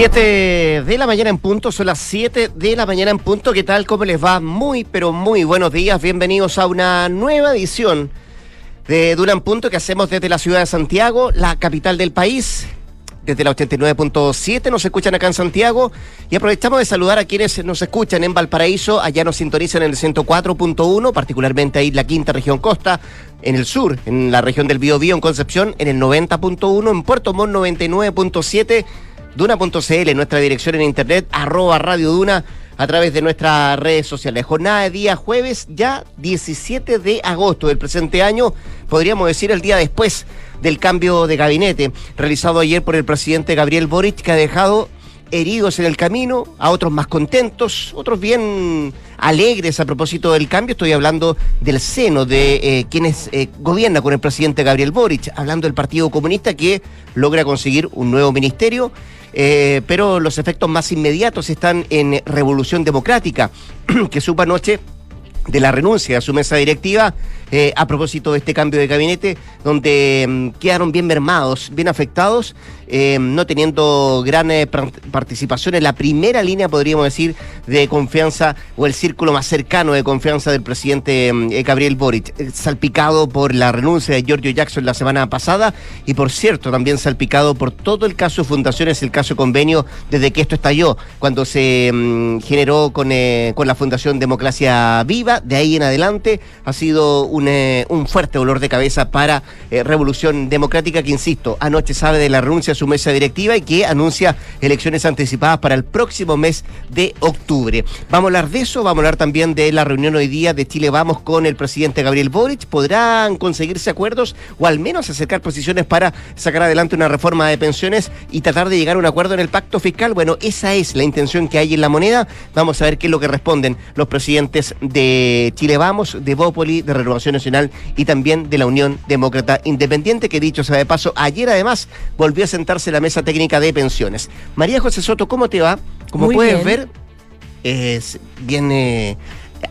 7 de la mañana en punto, son las 7 de la mañana en punto. ¿Qué tal? ¿Cómo les va? Muy, pero muy buenos días. Bienvenidos a una nueva edición de Duran Punto que hacemos desde la ciudad de Santiago, la capital del país. Desde la 89.7 nos escuchan acá en Santiago y aprovechamos de saludar a quienes nos escuchan en Valparaíso, allá nos sintonizan en el 104.1, particularmente ahí la quinta región costa, en el sur, en la región del Biobío, en Concepción, en el 90.1, en Puerto Montt 99.7 Duna.cl, nuestra dirección en internet, arroba Radio Duna, a través de nuestras redes sociales. Jornada de día jueves, ya 17 de agosto del presente año, podríamos decir el día después del cambio de gabinete realizado ayer por el presidente Gabriel Boric, que ha dejado heridos en el camino, a otros más contentos, otros bien alegres a propósito del cambio. Estoy hablando del seno de eh, quienes eh, gobierna con el presidente Gabriel Boric, hablando del Partido Comunista que logra conseguir un nuevo ministerio eh, pero los efectos más inmediatos están en Revolución Democrática, que supo anoche de la renuncia a su mesa directiva eh, a propósito de este cambio de gabinete, donde mm, quedaron bien mermados, bien afectados, eh, no teniendo gran eh, participación en la primera línea, podríamos decir, de confianza o el círculo más cercano de confianza del presidente mm, Gabriel Boric, salpicado por la renuncia de Giorgio Jackson la semana pasada y, por cierto, también salpicado por todo el caso de fundaciones, el caso convenio, desde que esto estalló, cuando se mm, generó con, con la Fundación Democracia Viva, de ahí en adelante ha sido un eh, un, fuerte dolor de cabeza para eh, Revolución Democrática, que insisto, anoche sabe de la renuncia a su mesa directiva y que anuncia elecciones anticipadas para el próximo mes de octubre. Vamos a hablar de eso, vamos a hablar también de la reunión hoy día de Chile Vamos con el presidente Gabriel Boric. ¿Podrán conseguirse acuerdos o al menos acercar posiciones para sacar adelante una reforma de pensiones y tratar de llegar a un acuerdo en el pacto fiscal? Bueno, esa es la intención que hay en la moneda. Vamos a ver qué es lo que responden los presidentes de Chile Vamos, de Bópoli, de Renovación Nacional y también de la Unión Demócrata Independiente, que dicho sea de paso, ayer además volvió a sentarse la mesa técnica de pensiones. María José Soto, ¿cómo te va? Como puedes ver, es, viene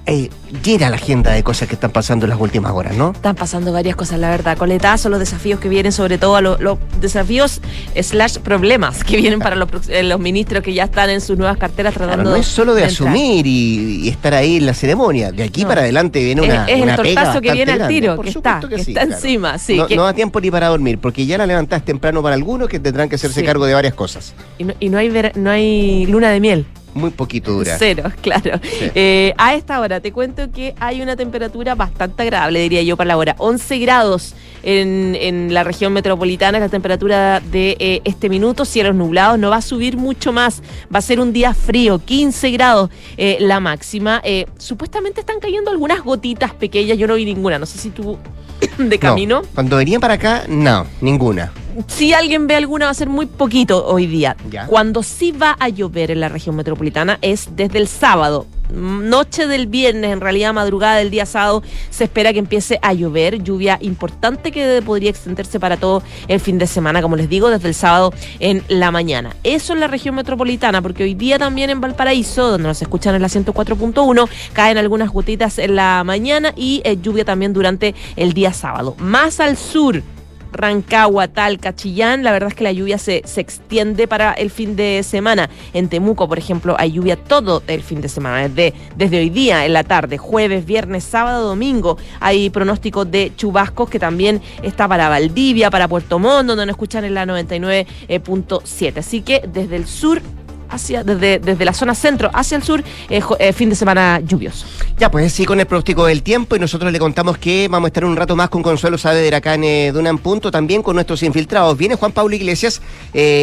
eh, llena la agenda de cosas que están pasando en las últimas horas, ¿no? Están pasando varias cosas, la verdad. Coletazo, los desafíos que vienen, sobre todo los, desafíos slash problemas que vienen para eh, los, ministros que ya están en sus nuevas carteras tratando no es solo de, asumir y, estar ahí en la ceremonia. De aquí para adelante viene una. Es, es el tortazo que viene al tiro, que está, que, está encima. Sí, no, da tiempo ni para dormir, porque ya la levantás temprano para algunos que tendrán que hacerse cargo de varias cosas. Y no, hay no hay luna de miel muy poquito dura. Cero, claro. Eh, a esta hora te cuento que hay una temperatura bastante agradable, diría yo, para la hora. 11 grados en, la región metropolitana, es la temperatura de eh, este minuto, cielos nublados, no va a subir mucho más, va a ser un día frío, 15 grados eh, la máxima. supuestamente están cayendo algunas gotitas pequeñas, yo no vi ninguna, no sé si tú de camino. cuando venían para acá, no, ninguna si alguien ve alguna va a ser muy poquito hoy día. Cuando sí va a llover en la región metropolitana es desde el sábado. Noche del viernes, en realidad madrugada del día sábado, se espera que empiece a llover. Lluvia importante que podría extenderse para todo el fin de semana, como les digo, desde el sábado en la mañana. Eso en la región metropolitana, porque hoy día también en Valparaíso, donde nos escuchan en la 104.1, caen algunas gotitas en la mañana y eh, lluvia también durante el día sábado. Más al sur, Rancagua, Talca, Chillán, la verdad es que la lluvia se, se extiende para el fin de semana. En Temuco, por ejemplo, hay lluvia todo el fin de semana, desde, desde hoy día en la tarde, jueves, viernes, sábado, domingo. Hay pronóstico de chubascos que también está para Valdivia, para Puerto Montt, donde nos escuchan en la 99.7. Así que desde el sur hacia, desde, desde la zona centro hacia el sur, eh, eh, fin de semana lluvioso. Ya, pues sí, con el pronóstico del tiempo y nosotros le contamos que vamos a estar un rato más con Consuelo Saavedra acá en eh, Dunan Punto, también con nuestros infiltrados. Viene Juan Pablo Iglesias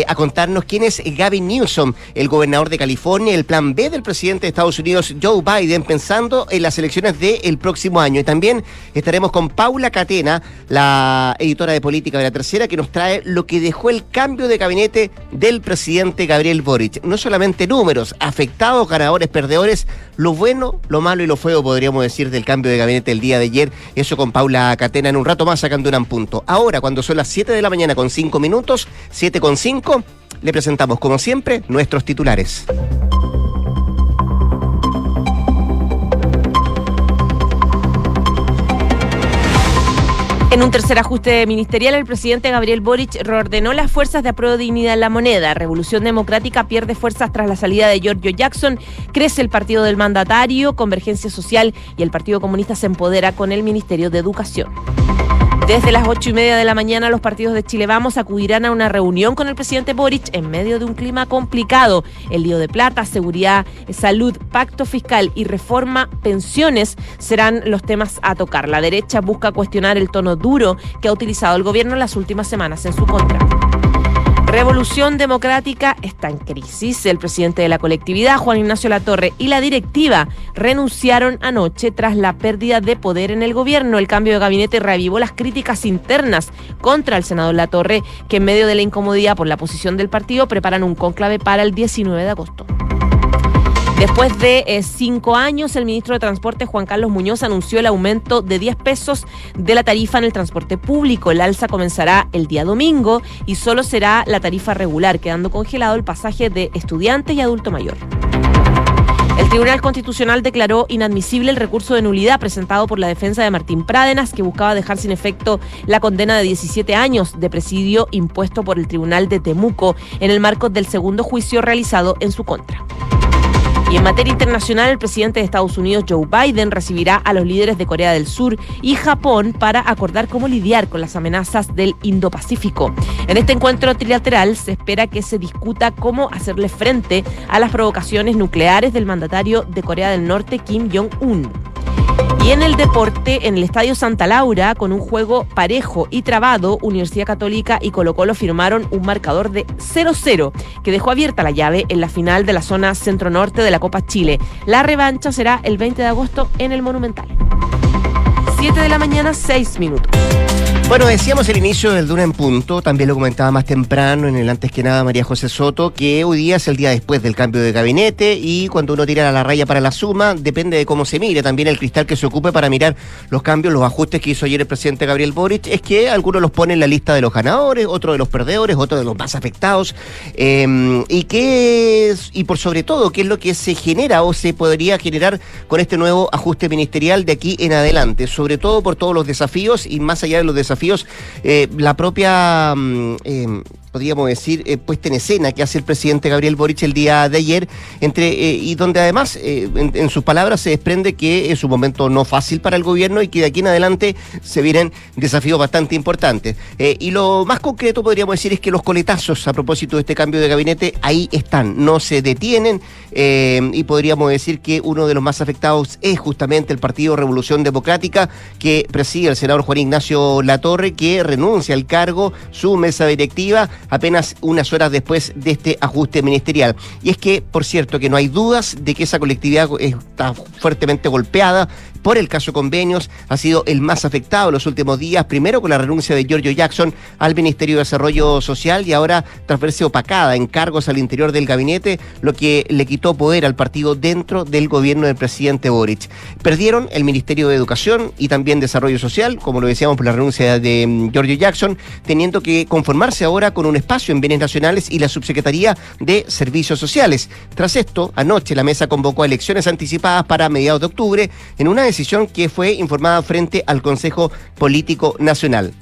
a contarnos quién es Gavin Newsom, el gobernador de California, el plan B del presidente de Estados Unidos, Joe Biden, pensando en las elecciones del próximo año. Y también estaremos con Paula Catena, la editora de política de la tercera, que nos trae lo que dejó el cambio de gabinete del presidente Gabriel Boric solamente números, afectados, ganadores, perdedores, lo bueno, lo malo y lo feo, podríamos decir, del cambio de gabinete el día de ayer. Eso con Paula Catena en un rato más sacando un punto. Ahora, cuando son las 7 de la mañana con 5 minutos, 7 con 5, le presentamos, como siempre, nuestros titulares. En un tercer ajuste ministerial, el presidente Gabriel Boric reordenó las fuerzas de apruebo dignidad en la moneda. Revolución Democrática pierde fuerzas tras la salida de Giorgio Jackson. Crece el partido del mandatario, Convergencia Social y el Partido Comunista se empodera con el Ministerio de Educación. Desde las ocho y media de la mañana, los partidos de Chile Vamos acudirán a una reunión con el presidente Boric en medio de un clima complicado. El lío de plata, seguridad, salud, pacto fiscal y reforma pensiones serán los temas a tocar. La derecha busca cuestionar el tono duro que ha utilizado el gobierno en las últimas semanas en su contra. Revolución Democrática está en crisis. El presidente de la colectividad, Juan Ignacio Latorre, y la directiva renunciaron anoche tras la pérdida de poder en el gobierno. El cambio de gabinete reavivó las críticas internas contra el senador Latorre, que en medio de la incomodidad por la posición del partido preparan un cónclave para el 19 de agosto. Después de eh, cinco años, el ministro de Transporte, Juan Carlos Muñoz, anunció el aumento de 10 pesos de la tarifa en el transporte público. El alza comenzará el día domingo y solo será la tarifa regular, quedando congelado el pasaje de estudiante y adulto mayor. El Tribunal Constitucional declaró inadmisible el recurso de nulidad presentado por la defensa de Martín Prádenas, que buscaba dejar sin efecto la condena de 17 años de presidio impuesto por el Tribunal de Temuco en el marco del segundo juicio realizado en su contra. Y en materia internacional, el presidente de Estados Unidos, Joe Biden, recibirá a los líderes de Corea del Sur y Japón para acordar cómo lidiar con las amenazas del Indo-Pacífico. En este encuentro trilateral se espera que se discuta cómo hacerle frente a las provocaciones nucleares del mandatario de Corea del Norte, Kim Jong-un. Y en el deporte, en el Estadio Santa Laura, con un juego parejo y trabado, Universidad Católica y Colo Colo firmaron un marcador de 0-0 que dejó abierta la llave en la final de la zona centro-norte de la Copa Chile. La revancha será el 20 de agosto en el Monumental. 7 de la mañana, 6 minutos. Bueno, decíamos el inicio del Duna en punto, también lo comentaba más temprano en el antes que nada María José Soto, que hoy día es el día después del cambio de gabinete y cuando uno tira la raya para la suma, depende de cómo se mire, también el cristal que se ocupe para mirar los cambios, los ajustes que hizo ayer el presidente Gabriel Boric, es que algunos los ponen en la lista de los ganadores, otros de los perdedores, otros de los más afectados, em, y qué y por sobre todo, qué es lo que se genera o se podría generar con este nuevo ajuste ministerial de aquí en adelante, sobre todo por todos los desafíos y más allá de los desafíos desafíos, eh, la propia eh, podríamos decir, eh, puesta en escena que hace el presidente Gabriel Boric el día de ayer, entre eh, y donde además, eh, en, sus palabras, se desprende que es un momento no fácil para el gobierno y que de aquí en adelante se vienen desafíos bastante importantes. y lo más concreto podríamos decir es que los coletazos a propósito de este cambio de gabinete ahí están, no se detienen y podríamos decir que uno de los más afectados es justamente el Partido Revolución Democrática que preside el senador Juan Ignacio Latorre, que renuncia al cargo, su mesa directiva, apenas unas horas después de este ajuste ministerial. Y es que, por cierto, que no hay dudas de que esa colectividad está fuertemente golpeada por el caso convenios, ha sido el más afectado en los últimos días, primero con la renuncia de Giorgio Jackson al Ministerio de Desarrollo Social y ahora tras verse opacada en cargos al interior del gabinete, lo que le quitó poder al partido dentro del gobierno del presidente Boric. Perdieron el Ministerio de Educación y también Desarrollo Social, como lo decíamos por la renuncia de mm, Giorgio Jackson, teniendo que conformarse ahora con un espacio en bienes nacionales y la subsecretaría de Servicios Sociales. Tras esto, anoche la mesa convocó a elecciones anticipadas para mediados de octubre en una decisión que fue informada frente al Consejo Político Nacional.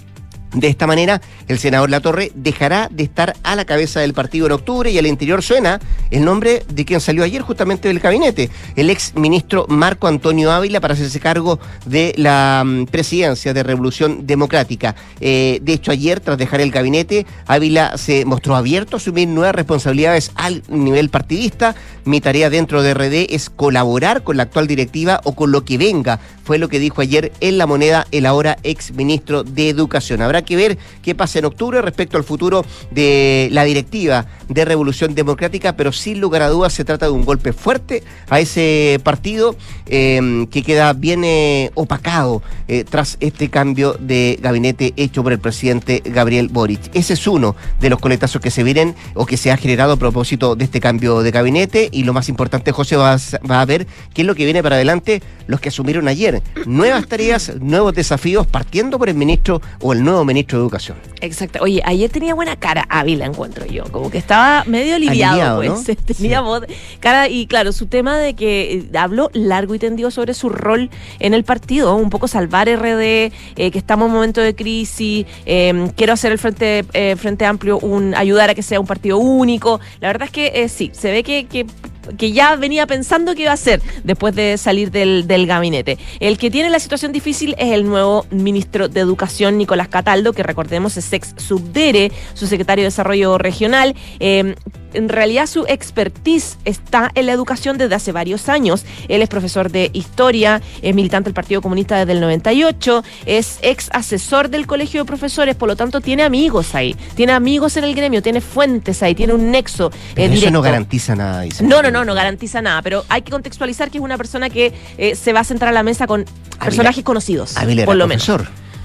De esta manera, el senador Latorre dejará de estar a la cabeza del partido en octubre y al interior suena el nombre de quien salió ayer justamente del gabinete, el ex ministro Marco Antonio Ávila para hacerse cargo de la mm, presidencia de Revolución Democrática. Eh, de hecho, ayer, tras dejar el gabinete, Ávila se mostró abierto a asumir nuevas responsabilidades al nivel partidista. Mi tarea dentro de RD es colaborar con la actual directiva o con lo que venga, fue lo que dijo ayer en La Moneda el ahora ex ministro de Educación. Habrá que ver qué pasa en octubre respecto al futuro de la directiva de Revolución Democrática, pero sin lugar a dudas se trata de un golpe fuerte a ese partido em, que queda bien eh, opacado eh, tras este cambio de gabinete hecho por el presidente Gabriel Boric. Ese es uno de los coletazos que se vienen o que se ha generado a propósito de este cambio de gabinete y lo más importante, José, va a ver qué es lo que viene para adelante los que asumieron ayer. Nuevas tareas, nuevos desafíos, partiendo por el ministro o el nuevo ministro de Educación. Exacto. Oye, ayer tenía buena cara Ávila, encuentro yo. Como que estaba medio aliviado, pues. Tenía voz, cara, y claro, su tema de que eh, habló largo y tendido sobre su rol en el partido, un poco salvar RD, eh, que estamos en un momento de crisis, em, quiero hacer el Frente, eh, Frente Amplio, un ayudar a que sea un partido único. La verdad es que sí, se ve que, que que ya venía pensando que iba a hacer después de salir del, gabinete. El que tiene la situación difícil es el nuevo ministro de Educación, Nicolás Cataldo, que recordemos es ex subdere, su secretario de Desarrollo Regional. Eh, en realidad su expertise está en la educación desde hace varios años. Él es profesor de historia, es militante del Partido Comunista desde el 98, es ex asesor del Colegio de Profesores, por lo tanto tiene amigos ahí, tiene amigos en el gremio, tiene fuentes ahí, tiene un nexo. Eh, eso no garantiza nada. Dice. No, no, no, no garantiza nada, pero hay que contextualizar que es una persona que eh, se va a centrar a la mesa con personajes conocidos, por lo menos.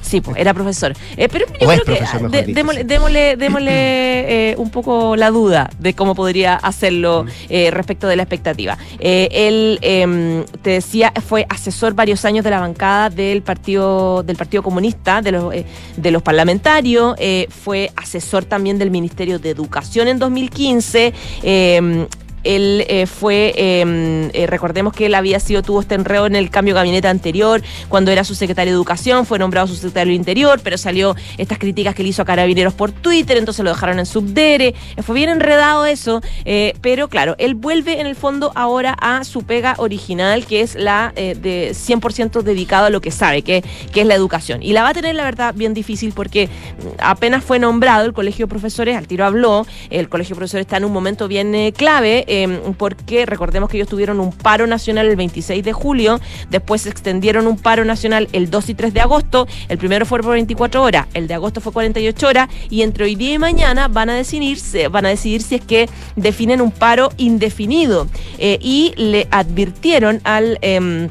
Sí, pues, era profesor. Eh, pero yo creo que démosle, eh, un poco la duda de cómo podría hacerlo mm. eh, respecto de la expectativa. él, em, te decía, fue asesor varios años de la bancada del Partido, del partido Comunista, de los, de los parlamentarios, fue asesor también del Ministerio de Educación en 2015 él eh, fue, em, eh, recordemos que él había sido, tuvo este enredo en el cambio de gabinete anterior, cuando era su secretario de Educación, fue nombrado su secretario de Interior, pero salió estas críticas que le hizo a Carabineros por Twitter, entonces lo dejaron en subdere, eh, fue bien enredado eso, pero claro, él vuelve en el fondo ahora a su pega original, que es la de 100% dedicado a lo que sabe, que, que es la educación. Y la va a tener, la verdad, bien difícil porque apenas fue nombrado el Colegio de Profesores, al tiro habló, el Colegio de Profesores está en un momento bien clave, Em, porque recordemos que ellos tuvieron un paro nacional el 26 de julio, después se extendieron un paro nacional el 2 y 3 de agosto, el primero fue por 24 horas, el de agosto fue 48 horas y entre hoy día y mañana van a decidir, van a decidir si es que definen un paro indefinido eh, y le advirtieron al... Em,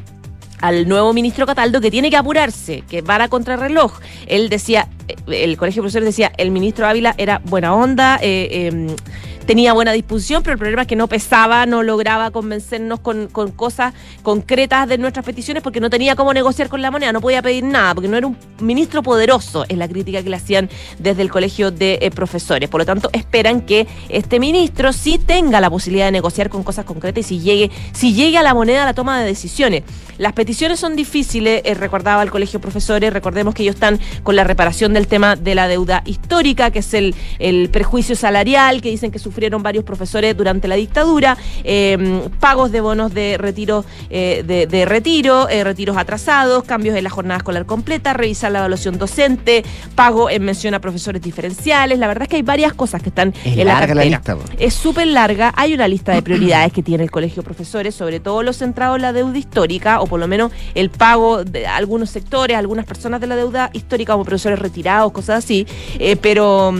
al nuevo ministro Cataldo que tiene que apurarse, que va a contrarreloj. Él decía, el colegio de profesores decía, el ministro Ávila era buena onda, eh, em, tenía buena disposición, pero el problema es que no pesaba, no lograba convencernos con, cosas concretas de nuestras peticiones porque no tenía cómo negociar con la moneda, no podía pedir nada, porque no era un ministro poderoso, es la crítica que le hacían desde el colegio de eh, profesores. Por lo tanto, esperan que este ministro sí tenga la posibilidad de negociar con cosas concretas y si llegue, si llegue a la moneda la toma de decisiones. Las peticiones son difíciles, eh, recordaba el colegio de profesores, recordemos que ellos están con la reparación del tema de la deuda histórica, que es el, el perjuicio salarial, que dicen que su sufrieron varios profesores durante la dictadura, em, pagos de bonos de retiro, eh, de, retiro, eh, retiros atrasados, cambios en la jornada escolar completa, revisar la evaluación docente, pago en mención a profesores diferenciales. La verdad es que hay varias cosas que están en la cartera. lista. Es súper larga. Hay una lista de prioridades que tiene el colegio de profesores, sobre todo los centrados en la deuda histórica, o por lo menos el pago de algunos sectores, algunas personas de la deuda histórica, como profesores retirados, cosas así. Eh, pero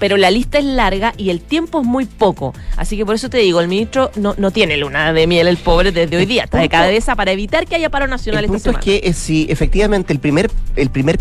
pero la lista es larga y el tiempo es muy poco. Así que por eso te digo, el ministro no, no tiene luna de miel, el pobre, desde hoy día, está de cabeza para evitar que haya paro nacional el punto es que eh, si efectivamente el primer, el primer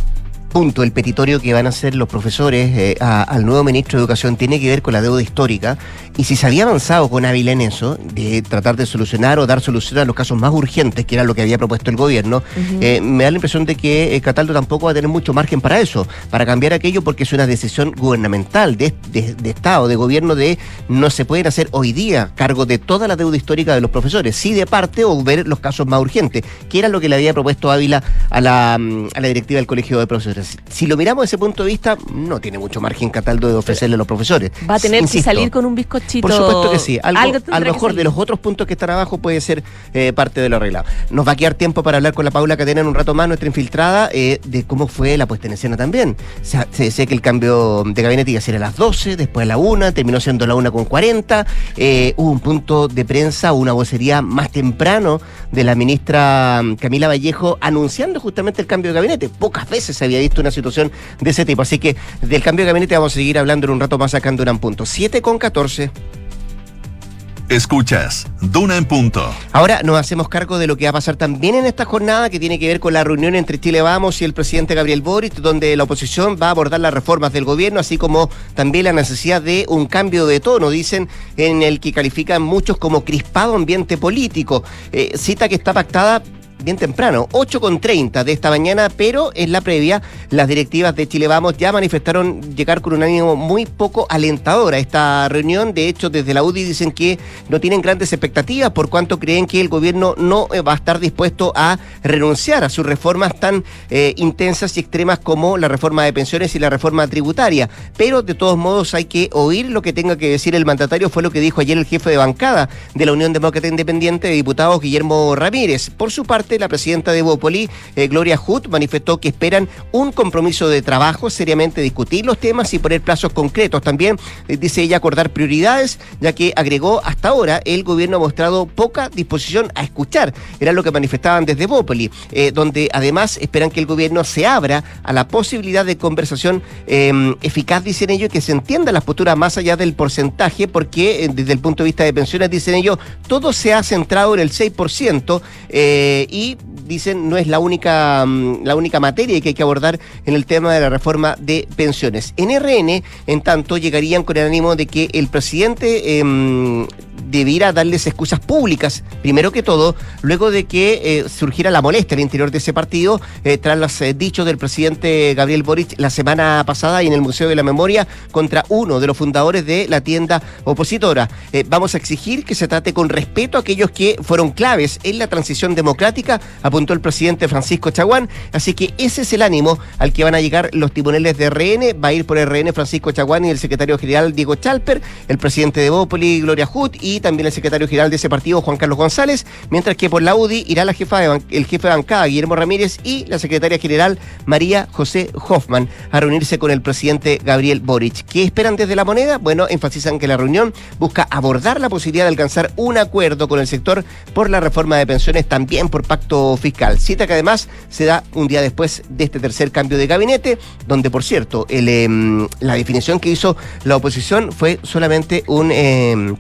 punto, el petitorio que van a hacer los profesores eh, al nuevo ministro de Educación tiene que ver con la deuda histórica. Y si se había avanzado con Ávila en eso, de tratar de solucionar o dar solución a los casos más urgentes, que era lo que había propuesto el gobierno, eh, me da la impresión de que eh, Cataldo tampoco va a tener mucho margen para eso, para cambiar aquello porque es una decisión gubernamental, de, de, Estado, de gobierno, de no se pueden hacer hoy día cargo de toda la deuda histórica de los profesores, sí de parte o ver los casos más urgentes, que era lo que le había propuesto Ávila a la, mm, a la directiva del Colegio de Profesores si lo miramos desde ese punto de vista, no tiene mucho margen Cataldo de ofrecerle a los profesores. Va a tener que salir con un bizcochito. Por supuesto que sí. Algo, a lo mejor de los otros puntos que están abajo puede ser eh, parte de lo arreglado. Nos va a quedar tiempo para hablar con la Paula Cadena en un rato más, nuestra infiltrada, eh, de cómo fue la puesta en escena también. Se, decía que el cambio de gabinete iba a ser a las 12, después a la 1, terminó siendo la 1 con 40. Eh, hubo un punto de prensa, una vocería más temprano de la ministra mm, Camila Vallejo anunciando justamente el cambio de gabinete. Pocas veces se había visto una situación de ese tipo. Así que del cambio de gabinete vamos a seguir hablando en un rato más acá en Duna en Punto. 7 con 14. Escuchas, Duna en punto. Ahora nos hacemos cargo de lo que va a pasar también en esta jornada que tiene que ver con la reunión entre Chile Vamos y el presidente Gabriel Boric, donde la oposición va a abordar las reformas del gobierno, así como también la necesidad de un cambio de tono, dicen, en el que califican muchos como crispado ambiente político. Eh, cita que está pactada bien temprano, 8.30 de esta mañana, pero en la previa las directivas de Chile Vamos ya manifestaron llegar con un ánimo muy poco alentador a esta reunión. De hecho, desde la UDI dicen que no tienen grandes expectativas por cuanto creen que el gobierno no eh, va a estar dispuesto a renunciar a sus reformas tan eh, intensas y extremas como la reforma de pensiones y la reforma tributaria. Pero de todos modos hay que oír lo que tenga que decir el mandatario, fue lo que dijo ayer el jefe de bancada de la Unión Demócrata Independiente de Diputados, Guillermo Ramírez. Por su parte, la presidenta de Bopoli, eh, Gloria Hood, manifestó que esperan un compromiso de trabajo, seriamente discutir los temas y poner plazos concretos. También, eh, dice ella, acordar prioridades, ya que agregó hasta ahora el gobierno ha mostrado poca disposición a escuchar. Era lo que manifestaban desde Bopoli, eh, donde además esperan que el gobierno se abra a la posibilidad de conversación em, eficaz, dicen ellos, que se entienda las posturas más allá del porcentaje, porque desde el punto de vista de pensiones, dicen ellos, todo se ha centrado en el 6% y dicen no es la única, mm, la única materia que hay que abordar en el tema de la reforma de pensiones. En RN, en tanto, llegarían con el ánimo de que el presidente em, debiera darles excusas públicas, primero que todo, luego de que eh, surgiera la molestia al interior de ese partido, eh, tras los eh, dichos del presidente Gabriel Boric la semana pasada y en el Museo de la Memoria contra uno de los fundadores de la tienda opositora. vamos a exigir que se trate con respeto a aquellos que fueron claves en la transición democrática, apuntó el presidente Francisco Chaguán, así que ese es el ánimo al que van a llegar los tribunales de RN, va a ir por RN Francisco Chaguán y el secretario general Diego Chalper, el presidente de Bópoli, Gloria Hood y también el secretario general de ese partido, Juan Carlos González, mientras que por la UDI irá la jefa el jefe de bancada, Guillermo Ramírez, y la secretaria general, María José Hoffman, a reunirse con el presidente Gabriel Boric. ¿Qué esperan desde la moneda? Bueno, enfatizan que la reunión busca abordar la posibilidad de alcanzar un acuerdo con el sector por la reforma de pensiones, también por pacto fiscal. Cita que además se da un día después de este tercer cambio de gabinete, donde, por cierto, em, la definición que hizo la oposición fue solamente un... Em,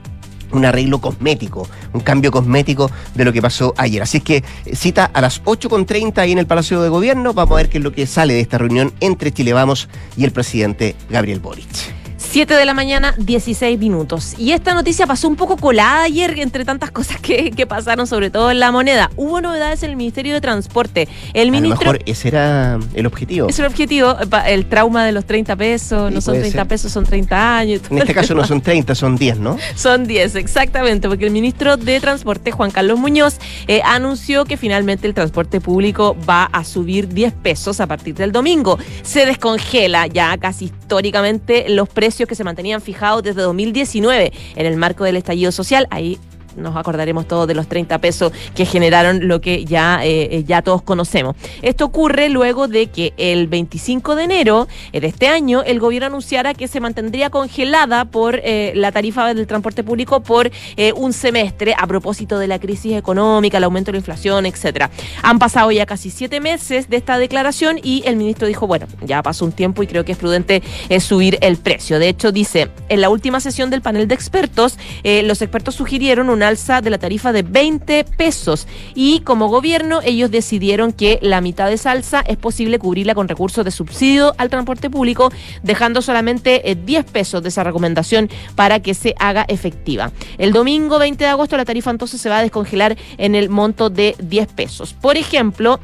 un arreglo cosmético, un cambio cosmético de lo que pasó ayer. Así que eh, cita a las 8.30 ahí en el Palacio de Gobierno. Vamos a ver qué es lo que sale de esta reunión entre Chile Vamos y el presidente Gabriel Boric. 7 de la mañana, 16 minutos. Y esta noticia pasó un poco colada ayer entre tantas cosas que, pasaron, sobre todo en la moneda. Hubo novedades en el Ministerio de Transporte. El ministro, lo mejor ese era el objetivo. Ese era el objetivo, el trauma de los 30 pesos, no son 30 pesos, son 30 años. En este caso no son 30, son 10, ¿no? Son 10, exactamente, porque el ministro de Transporte, Juan Carlos Muñoz, eh, anunció que finalmente el transporte público va a subir 10 pesos a partir del domingo. Se descongela ya casi históricamente los precios que se mantenían fijados desde 2019 en el marco del estallido social. Ahí nos acordaremos todos de los 30 pesos que generaron lo que ya, eh, eh, ya todos conocemos. Esto ocurre luego de que el 25 de enero de este año el gobierno anunciara que se mantendría congelada por eh, la tarifa del transporte público por un semestre a propósito de la crisis económica, el aumento de la inflación, etcétera. Han pasado ya casi siete meses de esta declaración y el ministro dijo, bueno, ya pasó un tiempo y creo que es prudente subir el precio. De hecho, dice, en la última sesión del panel de expertos, los expertos sugirieron una alza de la tarifa de 20 pesos y como gobierno ellos decidieron que la mitad de esa alza es posible cubrirla con recursos de subsidio al transporte público, dejando solamente 10 eh, pesos de esa recomendación para que se haga efectiva. El domingo 20 de agosto la tarifa entonces se va a descongelar en el monto de 10 pesos. Por ejemplo,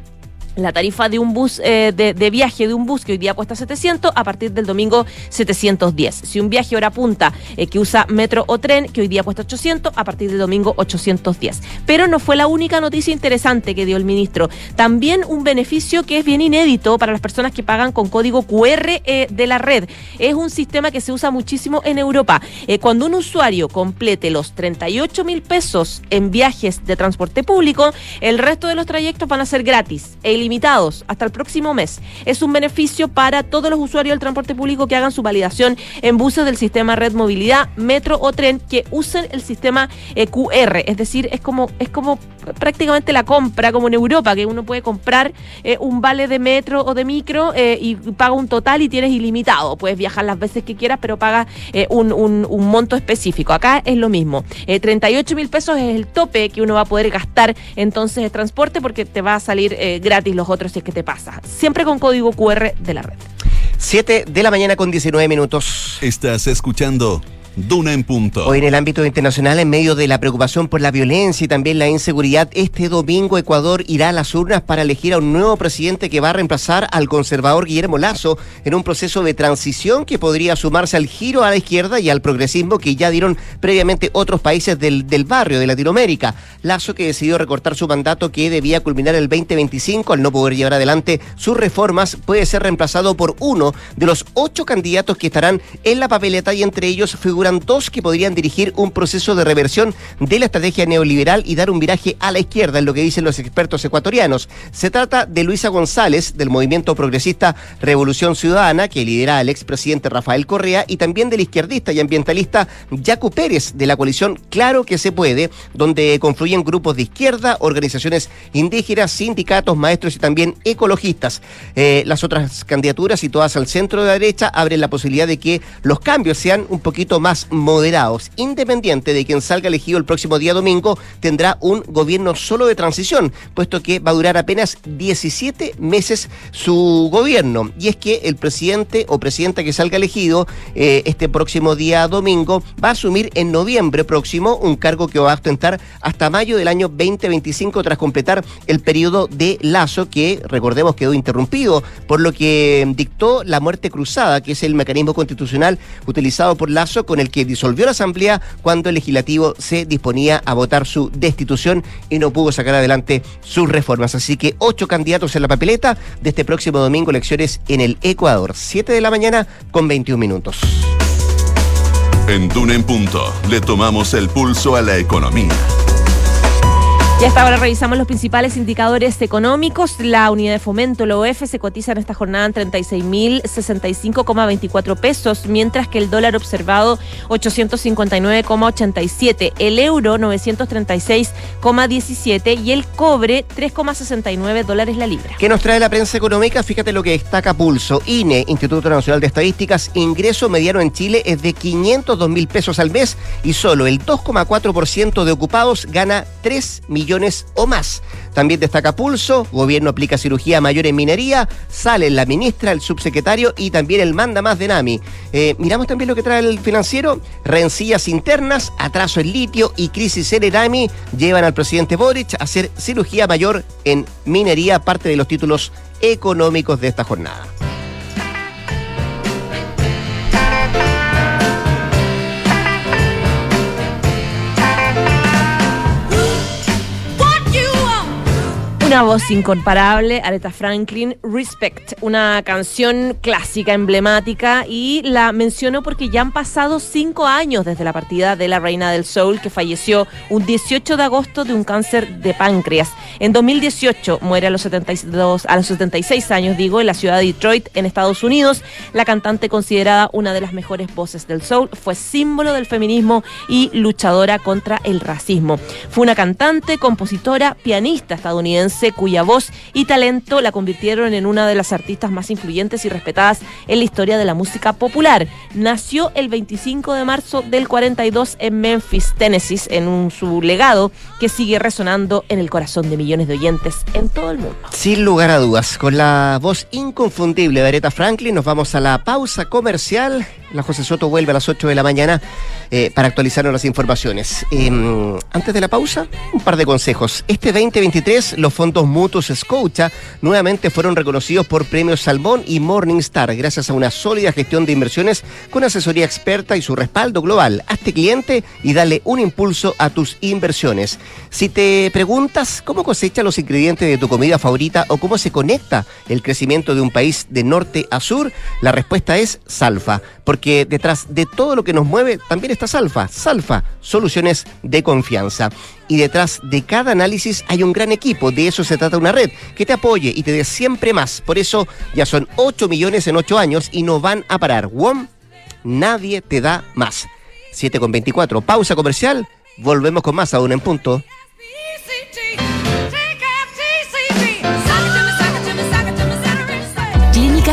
la tarifa de un bus eh, de, viaje de un bus que hoy día cuesta 700, a partir del domingo 710. Si un viaje hora punta eh, que usa metro o tren, que hoy día cuesta 800, a partir del domingo 810. Pero no fue la única noticia interesante que dio el ministro. También un beneficio que es bien inédito para las personas que pagan con código QR eh, de la red. Es un sistema que se usa muchísimo en Europa. cuando un usuario complete los 38 mil pesos en viajes de transporte público, el resto de los trayectos van a ser gratis. Limitados hasta el próximo mes. Es un beneficio para todos los usuarios del transporte público que hagan su validación en buses del sistema Red Movilidad, Metro o Tren que usen el sistema eh, QR. Es decir, es como, es como prácticamente la compra, como en Europa, que uno puede comprar eh, un vale de metro o de micro eh, y paga un total y tienes ilimitado. Puedes viajar las veces que quieras, pero paga un, un, monto específico. Acá es lo mismo. 38 mil pesos es el tope que uno va a poder gastar entonces de transporte porque te va a salir gratis los otros si es que te pasa. Siempre con código QR de la red. 7 de la mañana con 19 minutos. Estás escuchando Duna en punto. Hoy en el ámbito internacional, en medio de la preocupación por la violencia y también la inseguridad, este domingo Ecuador irá a las urnas para elegir a un nuevo presidente que va a reemplazar al conservador Guillermo Lazo en un proceso de transición que podría sumarse al giro a la izquierda y al progresismo que ya dieron previamente otros países del, del barrio de Latinoamérica. Lazo que decidió recortar su mandato que debía culminar el 2025 al no poder llevar adelante sus reformas, puede ser reemplazado por uno de los ocho candidatos que estarán en la papeleta y entre ellos figura dos que podrían dirigir un proceso de reversión de la estrategia neoliberal y dar un viraje a la izquierda, en lo que dicen los expertos ecuatorianos. Se trata de Luisa González, del movimiento progresista Revolución Ciudadana, que lidera el expresidente Rafael Correa, y también del izquierdista y ambientalista Jaco Pérez, de la coalición Claro que se puede, donde confluyen grupos de izquierda, organizaciones indígenas, sindicatos, maestros y también ecologistas. Eh, las otras candidaturas, situadas al centro de la derecha, abren la posibilidad de que los cambios sean un poquito más moderados. Independiente de quien salga elegido el próximo día domingo, tendrá un gobierno solo de transición, puesto que va a durar apenas 17 meses su gobierno. Y es que el presidente o presidenta que salga elegido eh, este próximo día domingo va a asumir en noviembre próximo un cargo que va a ostentar hasta mayo del año 2025 tras completar el periodo de Lazo que, recordemos, quedó interrumpido por lo que dictó la muerte cruzada, que es el mecanismo constitucional utilizado por Lazo con el que disolvió la Asamblea cuando el legislativo se disponía a votar su destitución y no pudo sacar adelante sus reformas. Así que ocho candidatos en la papeleta de este próximo domingo, elecciones en el Ecuador. Siete de la mañana con 21 minutos. En Dune en Punto le tomamos el pulso a la economía. Y hasta ahora revisamos los principales indicadores económicos. La unidad de fomento, la OF, se cotiza en esta jornada en 36.065,24 pesos, mientras que el dólar observado 859,87, el euro 936,17 y el cobre 3,69 dólares la libra. ¿Qué nos trae la prensa económica? Fíjate lo que destaca Pulso. INE, Instituto Nacional de Estadísticas, ingreso mediano en Chile es de 502 mil pesos al mes y solo el 2,4% de ocupados gana 3 millones millones o más. También destaca Pulso, gobierno aplica cirugía mayor en minería, sale la ministra, el subsecretario y también el manda más de NAMI. Eh, miramos también lo que trae el financiero, rencillas internas, atraso en litio y crisis en NAMI llevan al presidente Boric a hacer cirugía mayor en minería, parte de los títulos económicos de esta jornada. Una voz incomparable, Aretha Franklin, Respect, una canción clásica, emblemática, y la menciono porque ya han pasado cinco años desde la partida de la reina del soul, que falleció un 18 de agosto de un cáncer de páncreas. En 2018 muere a los, 72, a los 76 años, digo, en la ciudad de Detroit, en Estados Unidos. La cantante, considerada una de las mejores voces del soul, fue símbolo del feminismo y luchadora contra el racismo. Fue una cantante, compositora, pianista estadounidense cuya voz y talento la convirtieron en una de las artistas más influyentes y respetadas en la historia de la música popular. Nació el 25 de marzo del 42 en Memphis, Tennessee, en un, su legado que sigue resonando en el corazón de millones de oyentes en todo el mundo. Sin lugar a dudas, con la voz inconfundible de Aretha Franklin, nos vamos a la pausa comercial. La José Soto vuelve a las 8 de la mañana eh, para actualizarnos las informaciones. Em, antes de la pausa, un par de consejos. Este 2023, los fondos mutuos Scotia nuevamente fueron reconocidos por premios Salmón y Morningstar, gracias a una sólida gestión de inversiones con asesoría experta y su respaldo global. Hazte cliente y dale un impulso a tus inversiones. Si te preguntas cómo cosecha los ingredientes de tu comida favorita o cómo se conecta el crecimiento de un país de norte a sur, la respuesta es Salfa, porque detrás de todo lo que nos mueve también está Salfa. Salfa, soluciones de confianza y detrás de cada análisis hay un gran equipo. De eso se trata una red que te apoye y te dé siempre más. Por eso ya son 8 millones en 8 años y no van a parar. WOM, nadie te da más. 7 con 24. Pausa comercial. Volvemos con más aún en punto.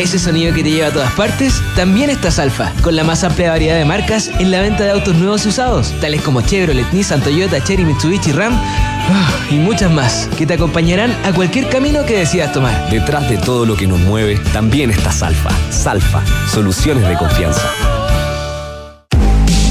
ese sonido que te lleva a todas partes, también está Salfa, con la más amplia variedad de marcas en la venta de autos nuevos y usados, tales como Chevrolet, Nissan, Toyota, Cherry, Mitsubishi, Ram ah, y muchas más, que te acompañarán a cualquier camino que decidas tomar. Detrás de todo lo que nos mueve, también está Salfa. Salfa, soluciones de confianza.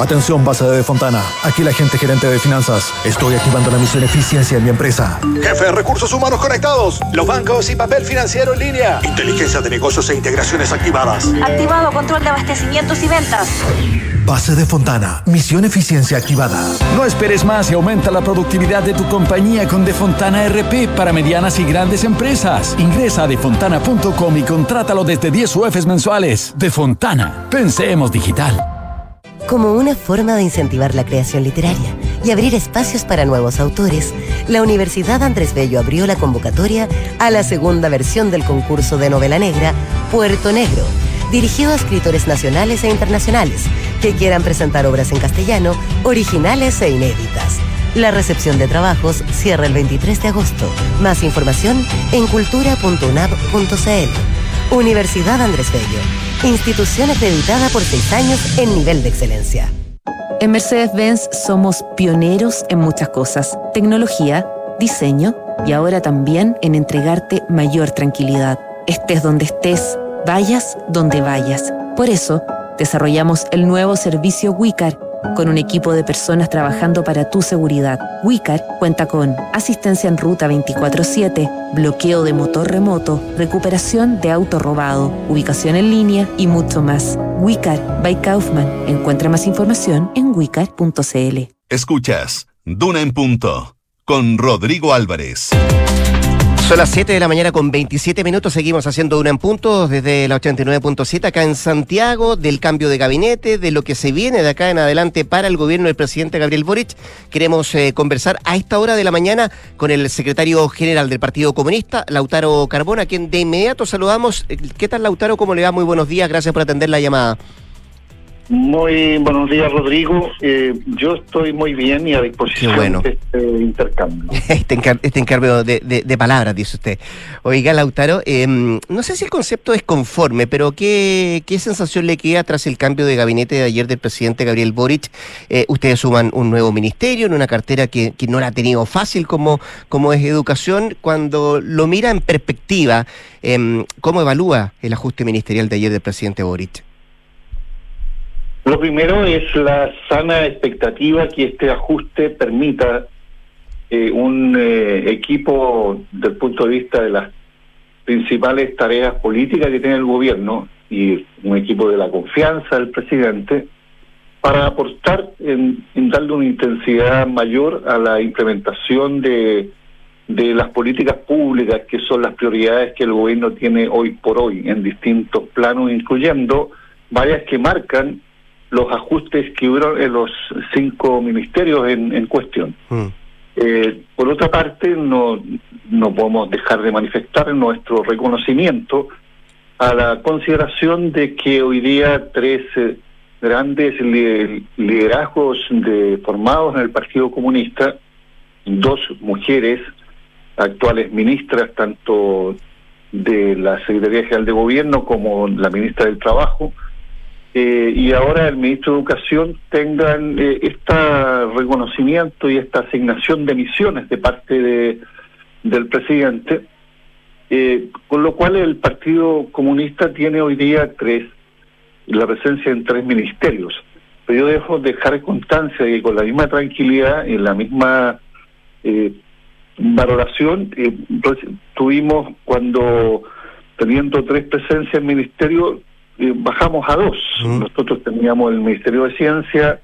Atención, base de Fontana. Aquí la gente gerente de finanzas. Estoy activando la misión eficiencia en mi empresa. Jefe de recursos humanos conectados. Los bancos y papel financiero en línea. Inteligencia de negocios e integraciones activadas. Activado control de abastecimientos y ventas. Base de Fontana. Misión eficiencia activada. No esperes más y aumenta la productividad de tu compañía con Defontana RP para medianas y grandes empresas. Ingresa a defontana.com y contrátalo desde 10 UFs mensuales. Defontana. Pensemos digital como una forma de incentivar la creación literaria y abrir espacios para nuevos autores, la Universidad Andrés Bello abrió la convocatoria a la segunda versión del concurso de novela negra Puerto Negro, dirigido a escritores nacionales e internacionales que quieran presentar obras en castellano, originales e inéditas. La recepción de trabajos cierra el 23 de agosto. Más información en cultura.unab.cl. Universidad Andrés Bello institución acreditada por seis años en nivel de excelencia. En Mercedes-Benz somos pioneros en muchas cosas, tecnología, diseño y ahora también en entregarte mayor tranquilidad. Estés donde estés, vayas donde vayas. Por eso, desarrollamos el nuevo servicio WICAR con un equipo de personas trabajando para tu seguridad. WICAR cuenta con asistencia en ruta 24/7, bloqueo de motor remoto, recuperación de auto robado, ubicación en línea y mucho más. WICAR by Kaufman. Encuentra más información en wicar.cl. Escuchas Duna en punto con Rodrigo Álvarez. Son las 7 de la mañana con 27 minutos. Seguimos haciendo una en punto desde la 89.7 acá en Santiago, del cambio de gabinete, de lo que se viene de acá en adelante para el gobierno del presidente Gabriel Boric. Queremos eh, conversar a esta hora de la mañana con el secretario general del Partido Comunista, Lautaro Carbona, a quien de inmediato saludamos. ¿Qué tal, Lautaro? ¿Cómo le va? Muy buenos días. Gracias por atender la llamada. Muy buenos días, Rodrigo. Eh, yo estoy muy bien y a disposición de este intercambio. este, este encargo de, palabras, dice usted. Oiga, Lautaro, em, no sé si el concepto es conforme, pero ¿qué, ¿qué sensación le queda tras el cambio de gabinete de ayer del presidente Gabriel Boric? Eh, ustedes suman un nuevo ministerio en una cartera que, que no la ha tenido fácil como, como es educación. Cuando lo mira en perspectiva, em, ¿cómo evalúa el ajuste ministerial de ayer del presidente Boric? Lo primero es la sana expectativa que este ajuste permita eh, un eh, equipo del punto de vista de las principales tareas políticas que tiene el gobierno y un equipo de la confianza del presidente para aportar en, darle una intensidad mayor a la implementación de, de las políticas públicas que son las prioridades que el gobierno tiene hoy por hoy en distintos planos, incluyendo varias que marcan los ajustes que hubo en los cinco ministerios en, cuestión. Mm. Eh, por otra parte, no, no podemos dejar de manifestar nuestro reconocimiento a la consideración de que hoy día tres eh, grandes liderazgos de, formados en el Partido Comunista, dos mujeres, actuales ministras tanto de la Secretaría General de Gobierno como la ministra del Trabajo, eh, y ahora el ministro de Educación tengan eh, este reconocimiento y esta asignación de misiones de parte de, del presidente, eh, con lo cual el Partido Comunista tiene hoy día tres, la presencia en tres ministerios. Pero yo dejo dejar constancia que con la misma tranquilidad y la misma valoración tuvimos cuando teniendo tres presencias en ministerio eh, bajamos a dos. Nosotros teníamos el Ministerio de Ciencia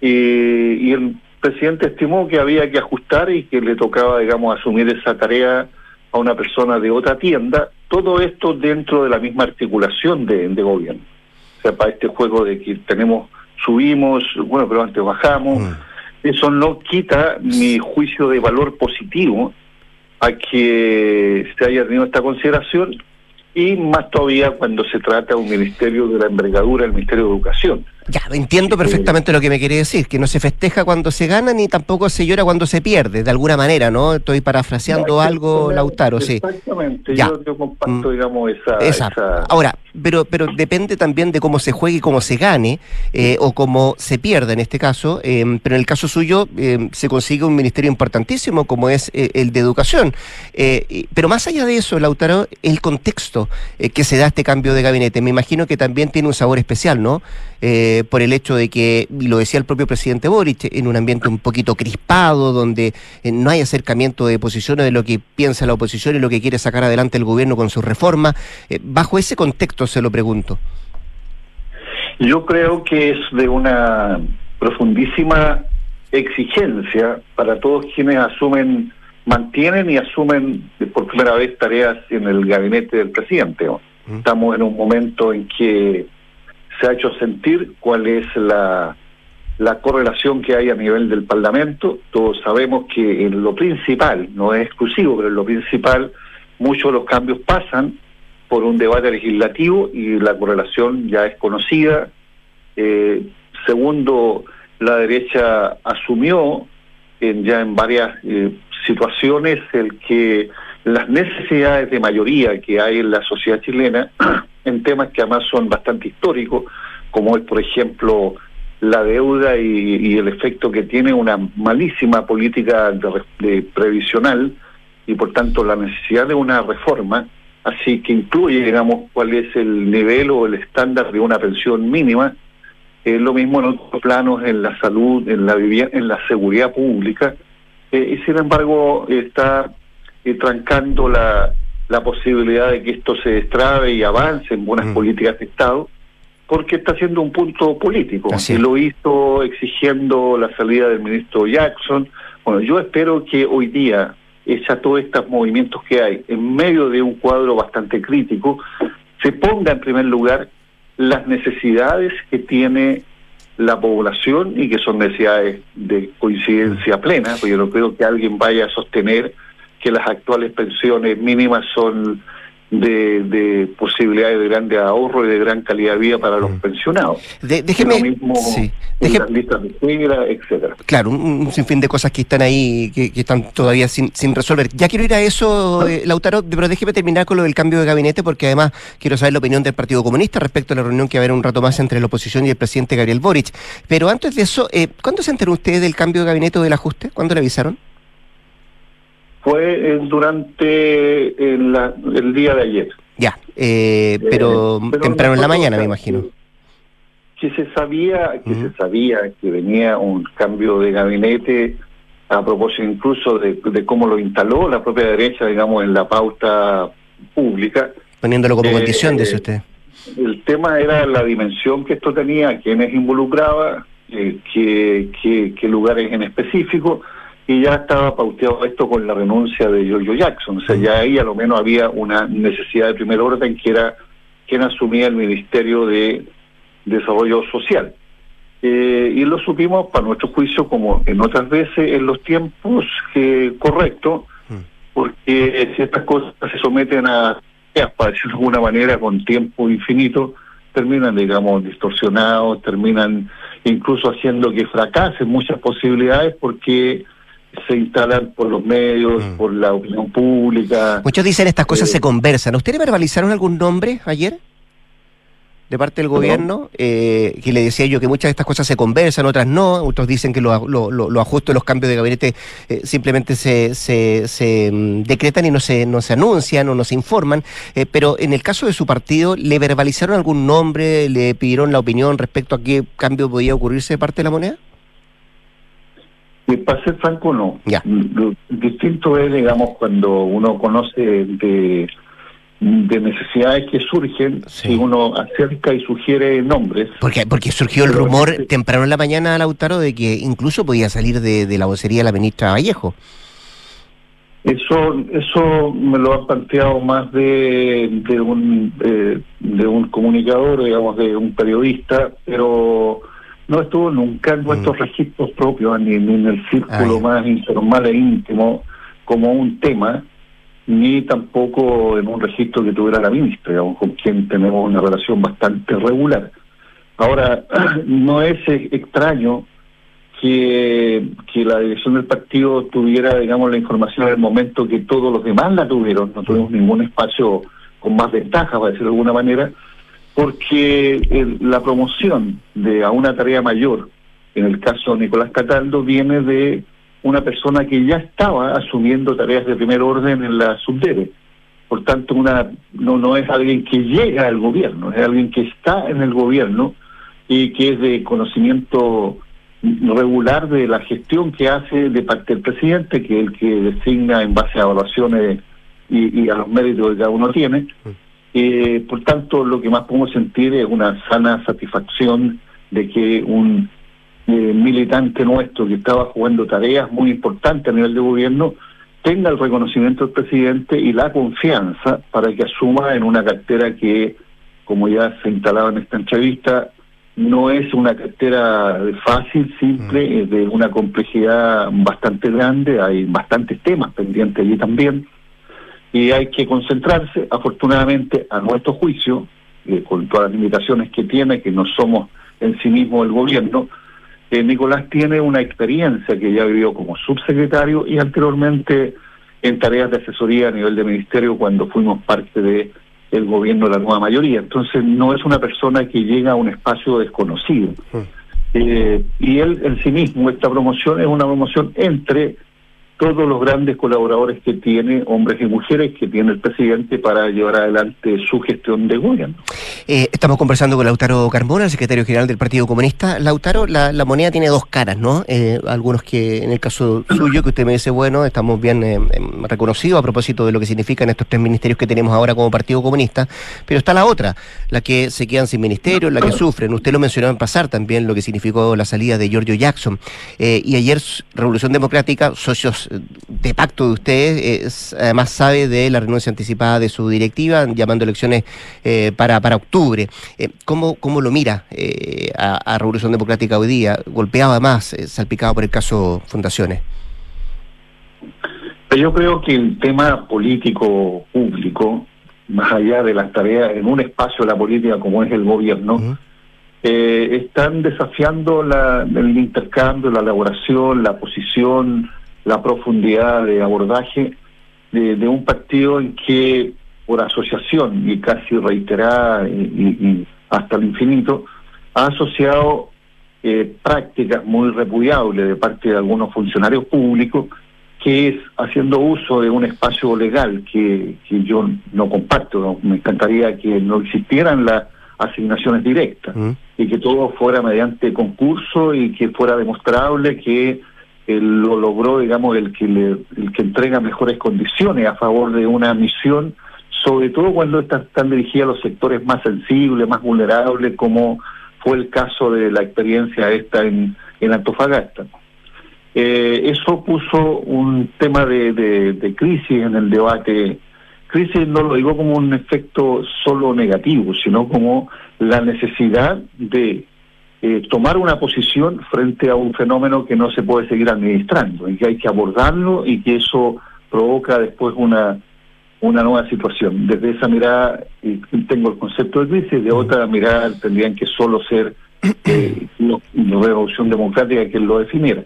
eh, y el presidente estimó que había que ajustar y que le tocaba, digamos, asumir esa tarea a una persona de otra tienda. Todo esto dentro de la misma articulación de, de gobierno. O sea, para este juego de que tenemos, subimos, bueno, pero antes bajamos. Eso no quita mi juicio de valor positivo a que se haya tenido esta consideración y más todavía cuando se trata de un ministerio de la envergadura, el Ministerio de Educación. Ya, entiendo perfectamente lo que me quiere decir, que no se festeja cuando se gana ni tampoco se llora cuando se pierde, de alguna manera, ¿no? Estoy parafraseando algo, Lautaro, sí. Exactamente, yo, comparto, mm. digamos, esa, Ahora, pero, pero depende también de cómo se juegue y cómo se gane, eh, o cómo se pierda en este caso, em, pero en el caso suyo em, se consigue un ministerio importantísimo como es eh, el de educación. Eh, pero más allá de eso, Lautaro, el contexto que se da este cambio de gabinete, me imagino que también tiene un sabor especial, ¿no? Eh, por el hecho de que, y lo decía el propio presidente Boric, en un ambiente un poquito crispado, donde eh, no hay acercamiento de posiciones de lo que piensa la oposición y lo que quiere sacar adelante el gobierno con su reforma. Eh, bajo ese contexto se lo pregunto. Yo creo que es de una profundísima exigencia para todos quienes asumen, mantienen y asumen por primera vez tareas en el gabinete del presidente. Mm. Estamos en un momento en que se ha hecho sentir cuál es la, la correlación que hay a nivel del Parlamento. Todos sabemos que en lo principal, no es exclusivo, pero en lo principal, muchos de los cambios pasan por un debate legislativo y la correlación ya es conocida. Eh, segundo, la derecha asumió en, ya en varias eh, situaciones el que las necesidades de mayoría que hay en la sociedad chilena en temas que además son bastante históricos, como es, por ejemplo, la deuda y, el efecto que tiene una malísima política de, previsional y, por tanto, la necesidad de una reforma, así que incluye, digamos, cuál es el nivel o el estándar de una pensión mínima. Es lo mismo en otros planos, en la salud, en la vivienda, en la seguridad pública, eh, y sin embargo está eh, trancando la, la posibilidad de que esto se destrabe y avance en buenas mm. políticas de Estado, porque está siendo un punto político. y lo hizo exigiendo la salida del ministro Jackson. Bueno, yo espero que hoy día, hecha todos estos movimientos que hay, en medio de un cuadro bastante crítico, se ponga en primer lugar las necesidades que tiene la población y que son necesidades de coincidencia plena, porque yo no creo que alguien vaya a sostener que las actuales pensiones mínimas son de, de, posibilidades de grande ahorro y de gran calidad de vida para los mm. pensionados. déjeme, mismo sí, las listas de espera, etcétera. Claro, un, sinfín de cosas que están ahí, que, están todavía sin, sin, resolver. Ya quiero ir a eso, eh, Lautaro, pero déjeme terminar con lo del cambio de gabinete, porque además quiero saber la opinión del Partido Comunista respecto a la reunión que va a haber un rato más entre la oposición y el presidente Gabriel Boric. Pero antes de eso, eh, ¿cuándo se enteró usted del cambio de gabinete o del ajuste? ¿Cuándo le avisaron? Fue durante el día de ayer. Ya, eh, pero, temprano en la mañana, me imagino. Que se sabía, que se sabía que venía un cambio de gabinete a propósito incluso de, cómo lo instaló la propia derecha, digamos, en la pauta pública. Poniéndolo como condición, dice usted. El tema era la dimensión que esto tenía, quiénes involucraba, eh, qué, qué lugares en específico y ya estaba pauteado esto con la renuncia de Giorgio Jackson. O sea, ya ahí a lo menos había una necesidad de primer orden que era quien asumía el Ministerio de Desarrollo Social. Eh, y lo supimos, para nuestro juicio, como en otras veces, en los tiempos que correctos, porque si estas cosas se someten a, para decirlo de alguna manera, con tiempo infinito, terminan, digamos, distorsionados, terminan incluso haciendo que fracasen muchas posibilidades porque se instalan por los medios, mm. por la opinión pública. Muchos dicen estas cosas se eh, conversan. ¿Ustedes verbalizaron algún nombre ayer? de parte del gobierno, eh, que le decía yo que muchas de estas cosas se conversan, otras no, otros dicen que los ajustes, los cambios de gabinete eh, simplemente se, se, mm, decretan y no se, no se anuncian o no se informan, pero en el caso de su partido, ¿le verbalizaron algún nombre, le pidieron la opinión respecto a qué cambio podía ocurrirse de parte de la moneda? Y para ser franco, no. Lo distinto es, digamos, cuando uno conoce de, de necesidades que surgen si uno acerca y sugiere nombres. Porque, porque surgió el rumor temprano en la mañana, Lautaro, de que incluso podía salir de, de la vocería de la ministra Vallejo. Eso, eso me lo ha planteado más de, de un eh, de un comunicador, digamos, de un periodista, pero no estuvo nunca en nuestros mm. registros propios, ni, en el círculo más informal e íntimo, como un tema, ni tampoco en un registro que tuviera la ministra, con quien tenemos una relación bastante regular. Ahora, no es extraño que, que la dirección del partido tuviera, digamos, la información en el momento que todos los demás la tuvieron. No tuvimos ningún espacio con más ventajas, para decirlo de alguna manera, porque la promoción de a una tarea mayor, en el caso de Nicolás Cataldo, viene de una persona que ya estaba asumiendo tareas de primer orden en la subdere. Por tanto, una no, no es alguien que llega al gobierno, es alguien que está en el gobierno y que es de conocimiento regular de la gestión que hace de parte del presidente, que es el que designa en base a evaluaciones y, a los méritos que cada uno tiene. Eh, por tanto, lo que más podemos sentir es una sana satisfacción de que un eh, militante nuestro que estaba jugando tareas muy importantes a nivel de gobierno tenga el reconocimiento del presidente y la confianza para que asuma en una cartera que, como ya se instalaba en esta entrevista, no es una cartera fácil, simple, mm. es de una complejidad bastante grande, hay bastantes temas pendientes allí también, y hay que concentrarse, afortunadamente, a nuestro juicio, eh, con todas las limitaciones que tiene, que no somos en sí mismo el gobierno, eh, Nicolás tiene una experiencia que ya vivió como subsecretario y anteriormente en tareas de asesoría a nivel de ministerio cuando fuimos parte de el gobierno de la nueva mayoría. Entonces no es una persona que llega a un espacio desconocido. Mm. Eh, y él en sí mismo, esta promoción es una promoción entre todos los grandes colaboradores que tiene, hombres y mujeres, que tiene el presidente para llevar adelante su gestión de gobierno. Eh, estamos conversando con Lautaro Carmona, el secretario general del Partido Comunista. Lautaro, la, moneda tiene dos caras, ¿no? Eh, algunos que, en el caso suyo, que usted me dice, bueno, estamos bien eh, em, reconocidos a propósito de lo que significan estos tres ministerios que tenemos ahora como Partido Comunista, pero está la otra, la que se quedan sin ministerio, la que sufren. Usted lo mencionó en pasar también, lo que significó la salida de Giorgio Jackson. y ayer, Revolución Democrática, socios de pacto de ustedes, además sabe de la renuncia anticipada de su directiva, llamando elecciones eh, para, para octubre. Eh, ¿cómo, ¿Cómo lo mira eh, a, Revolución Democrática hoy día, golpeado además, salpicado por el caso Fundaciones? Yo creo que el tema político público, más allá de las tareas en un espacio de la política como es el gobierno, están desafiando la, el intercambio, la elaboración, la posición, la profundidad de abordaje de, un partido en que por asociación y casi reiterada y, hasta el infinito ha asociado eh, prácticas muy repudiables de parte de algunos funcionarios públicos que es haciendo uso de un espacio legal que, que yo no comparto, me encantaría que no existieran las asignaciones directas mm. y que todo fuera mediante concurso y que fuera demostrable que lo logró, digamos, el que, le, el que entrega mejores condiciones a favor de una misión, sobre todo cuando están, están dirigidas a los sectores más sensibles, más vulnerables, como fue el caso de la experiencia esta en, en Antofagasta. Eh, eso puso un tema de, de, crisis en el debate. Crisis no lo digo como un efecto solo negativo, sino como la necesidad de eh, tomar una posición frente a un fenómeno que no se puede seguir administrando y que hay que abordarlo y que eso provoca después una una nueva situación. Desde esa mirada tengo el concepto de crisis, de otra mirada tendrían que solo ser eh, la revolución democrática que lo definiera.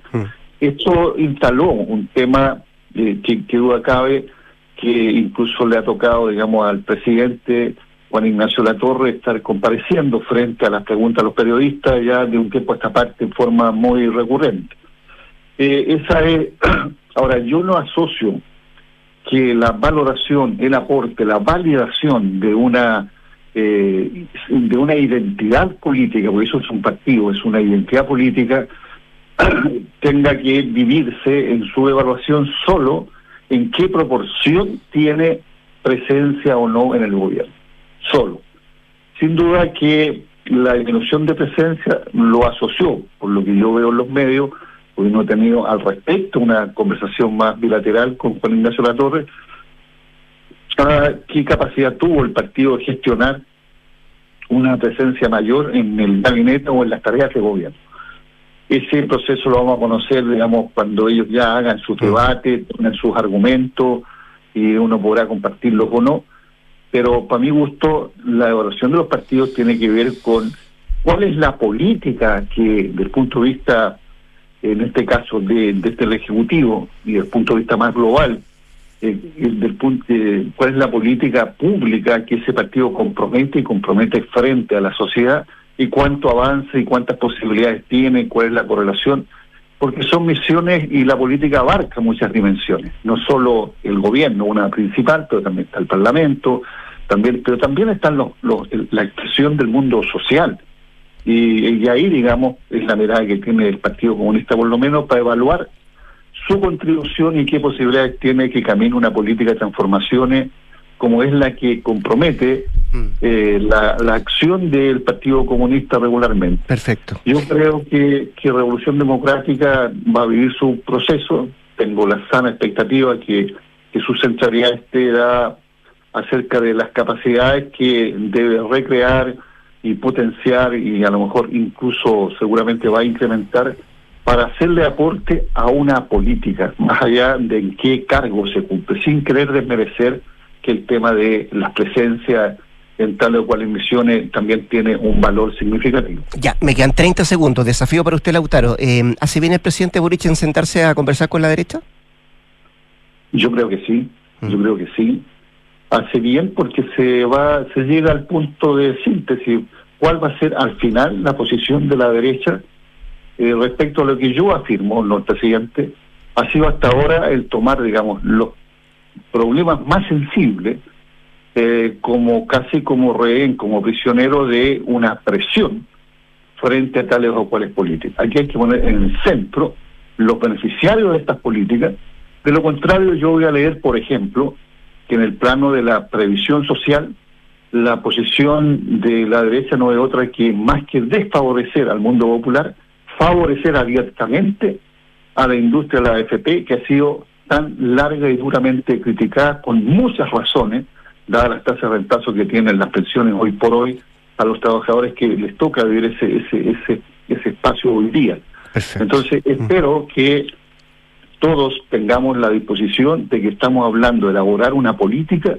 Esto instaló un tema eh, que, que duda cabe que incluso le ha tocado, digamos, al presidente Juan Ignacio Latorre estar compareciendo frente a las preguntas de los periodistas ya de un tiempo a esta parte en forma muy recurrente. Eh, esa es, ahora yo no asocio que la valoración, el aporte, la validación de una eh, de una identidad política, porque eso es un partido, es una identidad política, tenga que vivirse en su evaluación solo en qué proporción tiene presencia o no en el gobierno. Solo. Sin duda que la disminución de presencia lo asoció, por lo que yo veo en los medios, porque no he tenido al respecto una conversación más bilateral con Juan Ignacio Latorre, qué capacidad tuvo el partido de gestionar una presencia mayor en el gabinete o en las tareas de gobierno. Ese proceso lo vamos a conocer, digamos, cuando ellos ya hagan sus debates, tengan sus argumentos y uno podrá compartirlos o no. Pero para mi gusto, la evaluación de los partidos tiene que ver con cuál es la política que, desde el punto de vista, en este caso, de, de este Ejecutivo y desde el punto de vista más global, eh, del punto, eh, cuál es la política pública que ese partido compromete y compromete frente a la sociedad y cuánto avanza y cuántas posibilidades tiene, cuál es la correlación, porque son misiones y la política abarca muchas dimensiones, no solo el gobierno, una principal, pero también está el Parlamento, también, pero también están los, los la expresión del mundo social. Y, y ahí, digamos, es la mirada que tiene el Partido Comunista, por lo menos, para evaluar su contribución y qué posibilidades tiene que camine una política de transformaciones como es la que compromete mm. eh, la, la, acción del Partido Comunista regularmente. Perfecto. Yo creo que, que Revolución Democrática va a vivir su proceso. Tengo la sana expectativa que, que su centralidad esté acerca de las capacidades que debe recrear y potenciar y a lo mejor incluso seguramente va a incrementar para hacerle aporte a una política, más allá de en qué cargo se cumple, sin querer desmerecer que el tema de las presencias en tal o cual misiones también tiene un valor significativo. Ya, me quedan 30 segundos. Desafío para usted, Lautaro. Eh, ¿Hace bien el presidente Boric en sentarse a conversar con la derecha? Yo creo que sí, yo mm. creo que sí. Hace bien porque se va, se llega al punto de síntesis. ¿Cuál va a ser al final la posición de la derecha eh, respecto a lo que yo afirmo, no presidente? Ha sido hasta ahora el tomar, digamos, los problemas más sensibles eh, como casi como rehén, como prisionero de una presión frente a tales o cuales políticas. Aquí hay que poner en el centro los beneficiarios de estas políticas. De lo contrario, yo voy a leer, por ejemplo, que en el plano de la previsión social, la posición de la derecha no es otra que más que desfavorecer al mundo popular, favorecer abiertamente a la industria de la AFP, que ha sido tan larga y duramente criticada con muchas razones, dadas las tasas de rentazo que tienen las pensiones hoy por hoy a los trabajadores que les toca vivir ese ese ese ese espacio hoy día. Entonces espero que todos tengamos la disposición de que estamos hablando de elaborar una política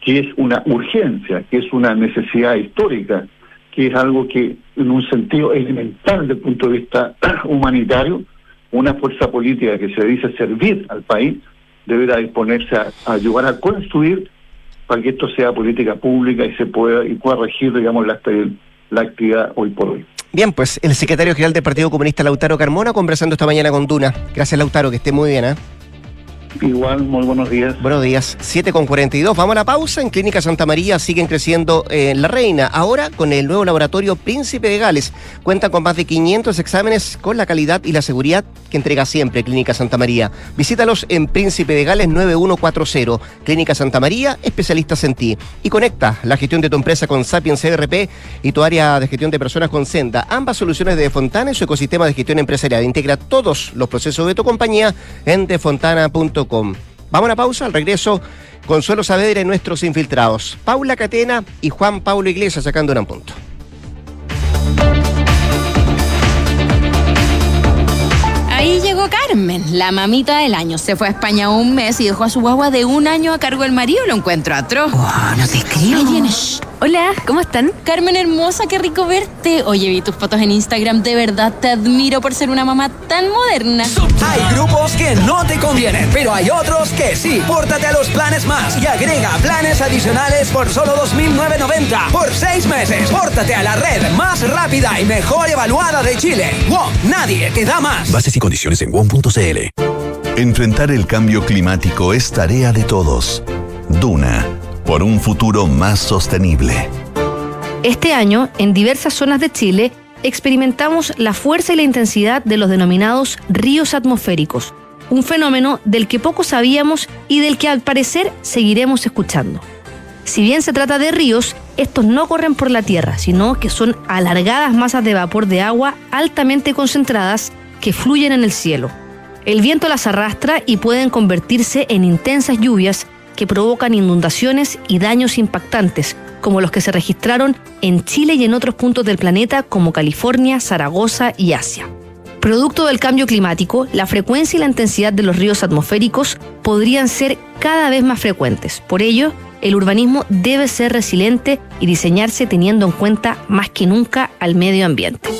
que es una urgencia, que es una necesidad histórica, que es algo que en un sentido elemental desde el punto de vista humanitario una fuerza política que se dice servir al país deberá disponerse a, ayudar a construir para que esto sea política pública y se pueda y pueda regir digamos la, la actividad hoy por hoy. Bien, pues el secretario general del Partido Comunista Lautaro Carmona conversando esta mañana con Duna. Gracias Lautaro, que esté muy bien. ¿eh? Igual, muy buenos días. Buenos días. 7 con 42. Vamos a la pausa. En Clínica Santa María siguen creciendo en La Reina. Ahora con el nuevo laboratorio Príncipe de Gales. Cuentan con más de 500 exámenes con la calidad y la seguridad que entrega siempre Clínica Santa María. Visítalos en Príncipe de Gales 9140. Clínica Santa María, especialistas en ti. Y conecta la gestión de tu empresa con Sapiens CRP y tu área de gestión de personas con Senda. Ambas soluciones de Fontana y su ecosistema de gestión empresarial. Integra todos los procesos de tu compañía en defontana.com. Vamos a una pausa, al regreso, Consuelo Saavedra y nuestros infiltrados. Paula Catena y Juan Pablo Iglesias sacando un punto. Ahí llegó Carmen, la mamita del año. Se fue a España un mes y dejó a su guagua de un año a cargo del marido. Lo encuentro atroz. no te escribo. Ahí vienes. Hola, ¿cómo están? Carmen hermosa, qué rico verte. Oye, vi tus fotos en Instagram, de verdad te admiro por ser una mamá tan moderna. Hay grupos que no te convienen, pero hay otros que sí. Pórtate a los planes más y agrega planes adicionales por solo 2.990 por seis meses. Pórtate a la red más rápida y mejor evaluada de Chile. WOM, nadie te da más. Bases y condiciones en WOM.cl. Enfrentar el cambio climático es tarea de todos. Duna por un futuro más sostenible. Este año, en diversas zonas de Chile, experimentamos la fuerza y la intensidad de los denominados ríos atmosféricos. un fenómeno del que poco sabíamos y del que al parecer seguiremos escuchando. Si bien se trata de ríos, estos no corren por la tierra, sino que son alargadas masas de vapor de agua altamente concentradas que fluyen en el cielo. El viento las arrastra y pueden convertirse en intensas lluvias que provocan inundaciones y daños impactantes, como los que se registraron en Chile y en otros puntos del planeta como California, Zaragoza y Asia. Producto del cambio climático, la frecuencia y la intensidad de los ríos atmosféricos podrían ser cada vez más frecuentes. Por ello, el urbanismo debe ser resiliente y diseñarse teniendo en cuenta más que nunca al medio ambiente.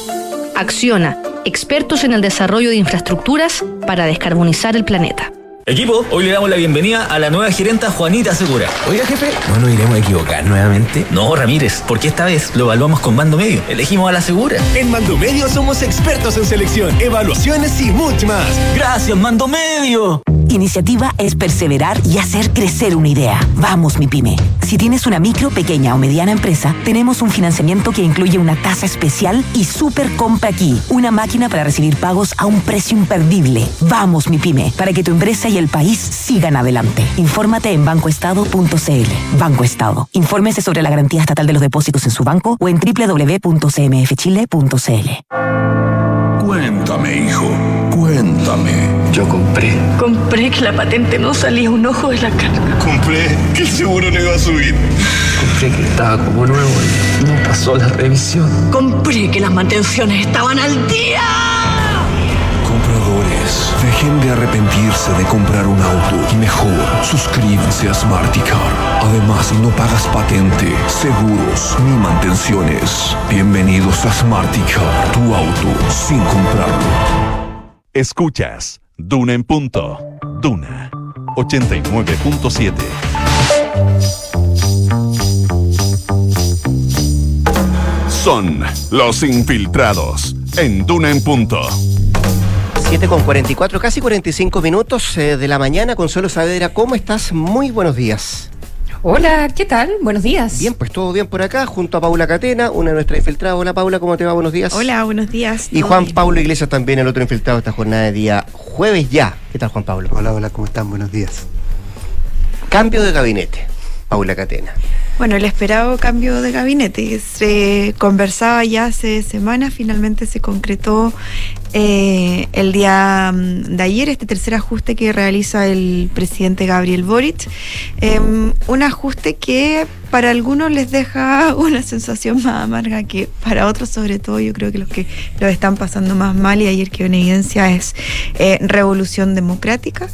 Acciona, expertos en el desarrollo de infraestructuras para descarbonizar el planeta. Equipo, hoy le damos la bienvenida a la nueva gerenta Juanita Segura. Oiga, jefe, ¿no nos iremos a equivocar nuevamente? No, Ramírez, porque esta vez lo evaluamos con Mando Medio. Elegimos a la Segura. En Mando Medio somos expertos en selección, evaluaciones y mucho más. Gracias, Mando Medio. Iniciativa es perseverar y hacer crecer una idea. Vamos, mi pyme. Si tienes una micro, pequeña o mediana empresa, tenemos un financiamiento que incluye una tasa especial y super compra aquí. Una máquina para recibir pagos a un precio imperdible. Vamos, mi pyme, para que tu empresa y el país sigan adelante. Infórmate en bancoestado.cl. Banco Estado. Infórmese sobre la garantía estatal de los depósitos en su banco o en www.cmfchile.cl. Cuéntame, hijo. Cuéntame. Yo compré. Compré que la patente no salía un ojo de la cara. Compré que el seguro no iba a subir. Compré que estaba como nuevo y no pasó la revisión. Compré que las mantenciones estaban al día. Dejen de arrepentirse de comprar un auto y mejor suscríbanse a Smarticar. Además, no pagas patente, seguros ni mantenciones. Bienvenidos a Smarticar, tu auto sin comprarlo. Escuchas Duna en punto. Duna 89.7. Son los infiltrados en Duna en punto. 7 con 44, casi 45 minutos eh, de la mañana. Consuelo Saavedra, ¿cómo estás? Muy buenos días. Hola, ¿qué tal? Buenos días. Bien, pues todo bien por acá, junto a Paula Catena, una de nuestras infiltradas. Hola Paula, ¿cómo te va? Buenos días. Hola, buenos días. Y Juan Pablo Iglesias también, el otro infiltrado esta jornada de día jueves ya. ¿Qué tal Juan Pablo? Hola, hola, ¿cómo están? Buenos días. Cambio de gabinete, Paula Catena. Bueno, el esperado cambio de gabinete se conversaba ya hace semanas, finalmente se concretó eh, el día mm, de ayer, este tercer ajuste que realiza el presidente Gabriel Boric. Eh, un ajuste que para algunos les deja una sensación más amarga que para otros, sobre todo yo creo que los que lo están pasando más mal y ayer quedó en evidencia es eh, revolución democrática.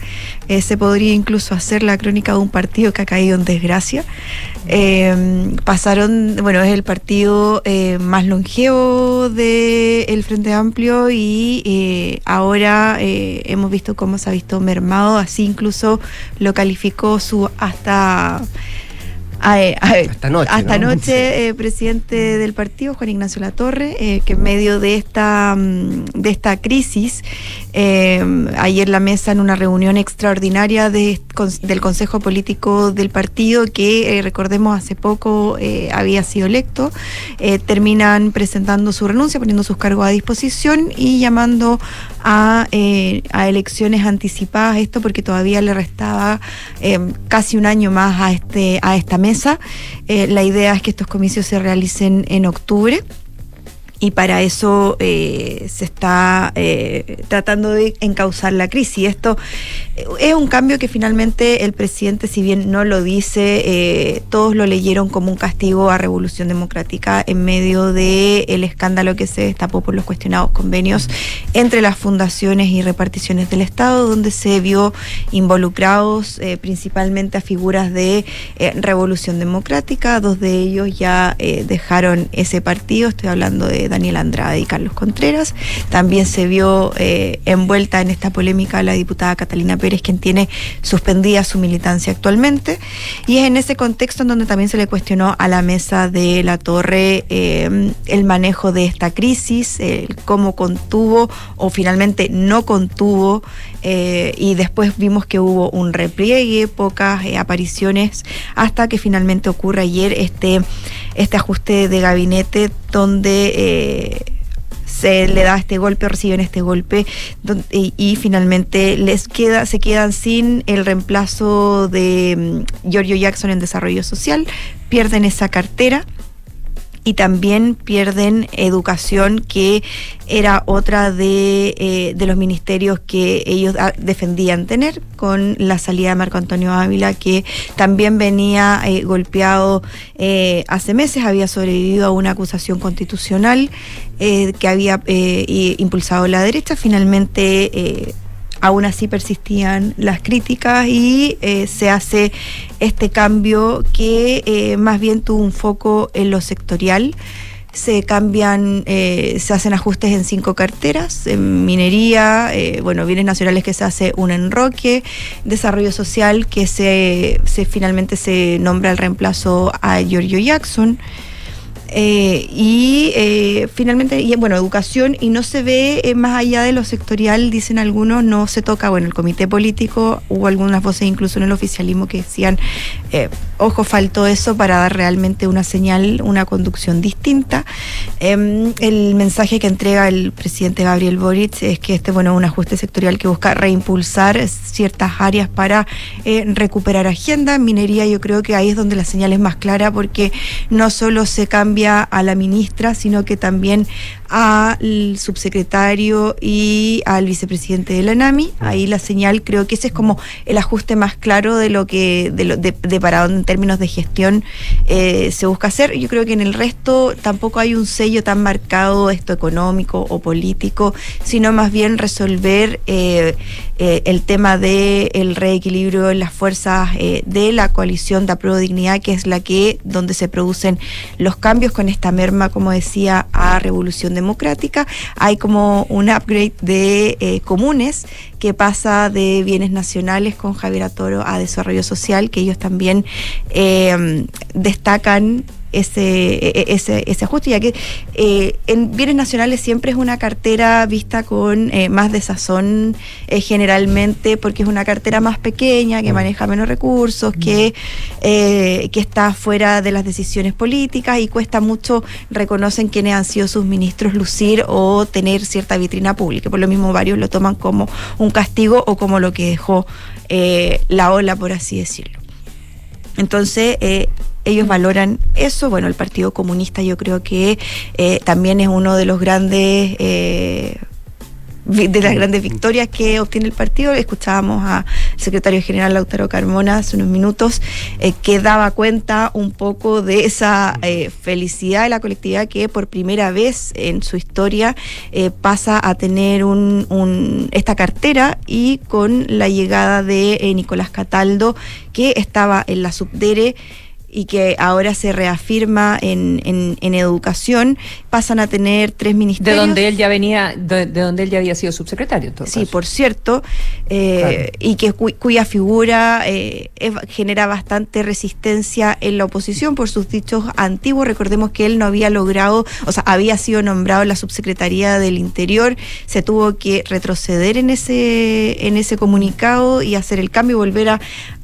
Eh, se podría incluso hacer la crónica de un partido que ha caído en desgracia. Eh, pasaron, bueno, es el partido más longevo del Frente Amplio y ahora hemos visto cómo se ha visto mermado, así incluso lo calificó su hasta hasta noche, hasta noche eh, presidente del partido, Juan Ignacio Latorre, eh, que en medio de esta, mm, de esta crisis, eh, ayer la mesa en una reunión extraordinaria de, del Consejo Político del partido, que recordemos hace poco había sido electo, terminan presentando su renuncia, poniendo sus cargos a disposición y llamando a, a elecciones anticipadas, esto porque todavía le restaba casi un año más a, este, a esta mesa. Eh, la idea es que estos comicios se realicen en octubre y para eso eh, se está eh, tratando de encauzar la crisis. Esto eh, es un cambio que finalmente el presidente, si bien no lo dice, eh, todos lo leyeron como un castigo a Revolución Democrática en medio del el escándalo que se destapó por los cuestionados convenios entre las fundaciones y reparticiones del Estado, donde se vio involucrados eh, principalmente a figuras de eh, Revolución Democrática. Dos de ellos ya dejaron ese partido, estoy hablando de Daniel Andrade y Carlos Contreras. También se vio eh, envuelta en esta polémica la diputada Catalina Pérez, quien tiene suspendida su militancia actualmente. Y es en ese contexto en donde también se le cuestionó a la mesa de la torre eh, el manejo de esta crisis, cómo contuvo o finalmente no contuvo. Eh, y después vimos que hubo un repliegue, pocas eh, apariciones, hasta que finalmente ocurre ayer este, este ajuste de gabinete donde eh, se le da este golpe, reciben este golpe y, y, finalmente les queda, se quedan sin el reemplazo de mm, Giorgio Jackson en desarrollo social, pierden esa cartera y también pierden educación, que era otra de, eh, de los ministerios que ellos ah, defendían tener, con la salida de Marco Antonio Ávila, que también venía eh, golpeado eh, hace meses, había sobrevivido a una acusación constitucional que había impulsado la derecha, finalmente aún así persistían las críticas y eh, se hace este cambio que eh, más bien tuvo un foco en lo sectorial. Se cambian, eh, se hacen ajustes en cinco carteras, en minería, bueno, bienes nacionales que se hace un enroque, desarrollo social que se, se finalmente se nombra el reemplazo a Giorgio Jackson. Eh, y eh, finalmente, y, bueno, educación, y no se ve eh, más allá de lo sectorial, dicen algunos, no se toca, bueno, el comité político, hubo algunas voces incluso en el oficialismo que decían, ojo, faltó eso para dar realmente una señal, una conducción distinta. Em, el mensaje que entrega el presidente Gabriel Boric es que este, bueno, un ajuste sectorial que busca reimpulsar ciertas áreas para recuperar agenda. Minería, yo creo que ahí es donde la señal es más clara porque no solo se cambia a la ministra, sino que también al subsecretario y al vicepresidente de la NAMI. Ahí la señal, creo que ese es como el ajuste más claro de lo que, de, lo, de, para dónde en términos de gestión eh, se busca hacer. Yo creo que en el resto tampoco hay un sello tan marcado, esto económico o político, sino más bien resolver eh, eh, el tema del el reequilibrio en las fuerzas de la coalición de Apruebo Dignidad, que es la que, donde se producen los cambios con esta merma, como decía, a Revolución democrática, hay como un upgrade de eh, comunes que pasa de bienes nacionales con Javier Atoro a desarrollo social, que ellos también eh, destacan ese, e, e, ese, ese ajuste, ya que eh, en bienes nacionales siempre es una cartera vista con eh, más desazón eh, generalmente, porque es una cartera más pequeña, que mm. maneja menos recursos, que, mm. que está fuera de las decisiones políticas y cuesta mucho, reconocen quiénes han sido sus ministros lucir o tener cierta vitrina pública. Por lo mismo varios lo toman como un castigo o como lo que dejó la ola, por así decirlo. Entonces, ellos valoran eso. Bueno, el Partido Comunista yo creo que eh, también es uno de los grandes... Eh, de las grandes victorias que obtiene el partido. Escuchábamos al secretario general Lautaro Carmona hace unos minutos eh, que daba cuenta un poco de esa felicidad de la colectividad que por primera vez en su historia pasa a tener esta cartera y con la llegada de Nicolás Cataldo que estaba en la subdere y que ahora se reafirma en, en, educación, pasan a tener tres ministerios. De donde él ya venía, de, donde él ya había sido subsecretario. sí, por cierto, eh, y que cuya figura eh, genera bastante resistencia en la oposición por sus dichos antiguos. Recordemos que él no había logrado, o sea, había sido nombrado en la subsecretaría del Interior, se tuvo que retroceder en ese, en ese comunicado y hacer el cambio y volver a,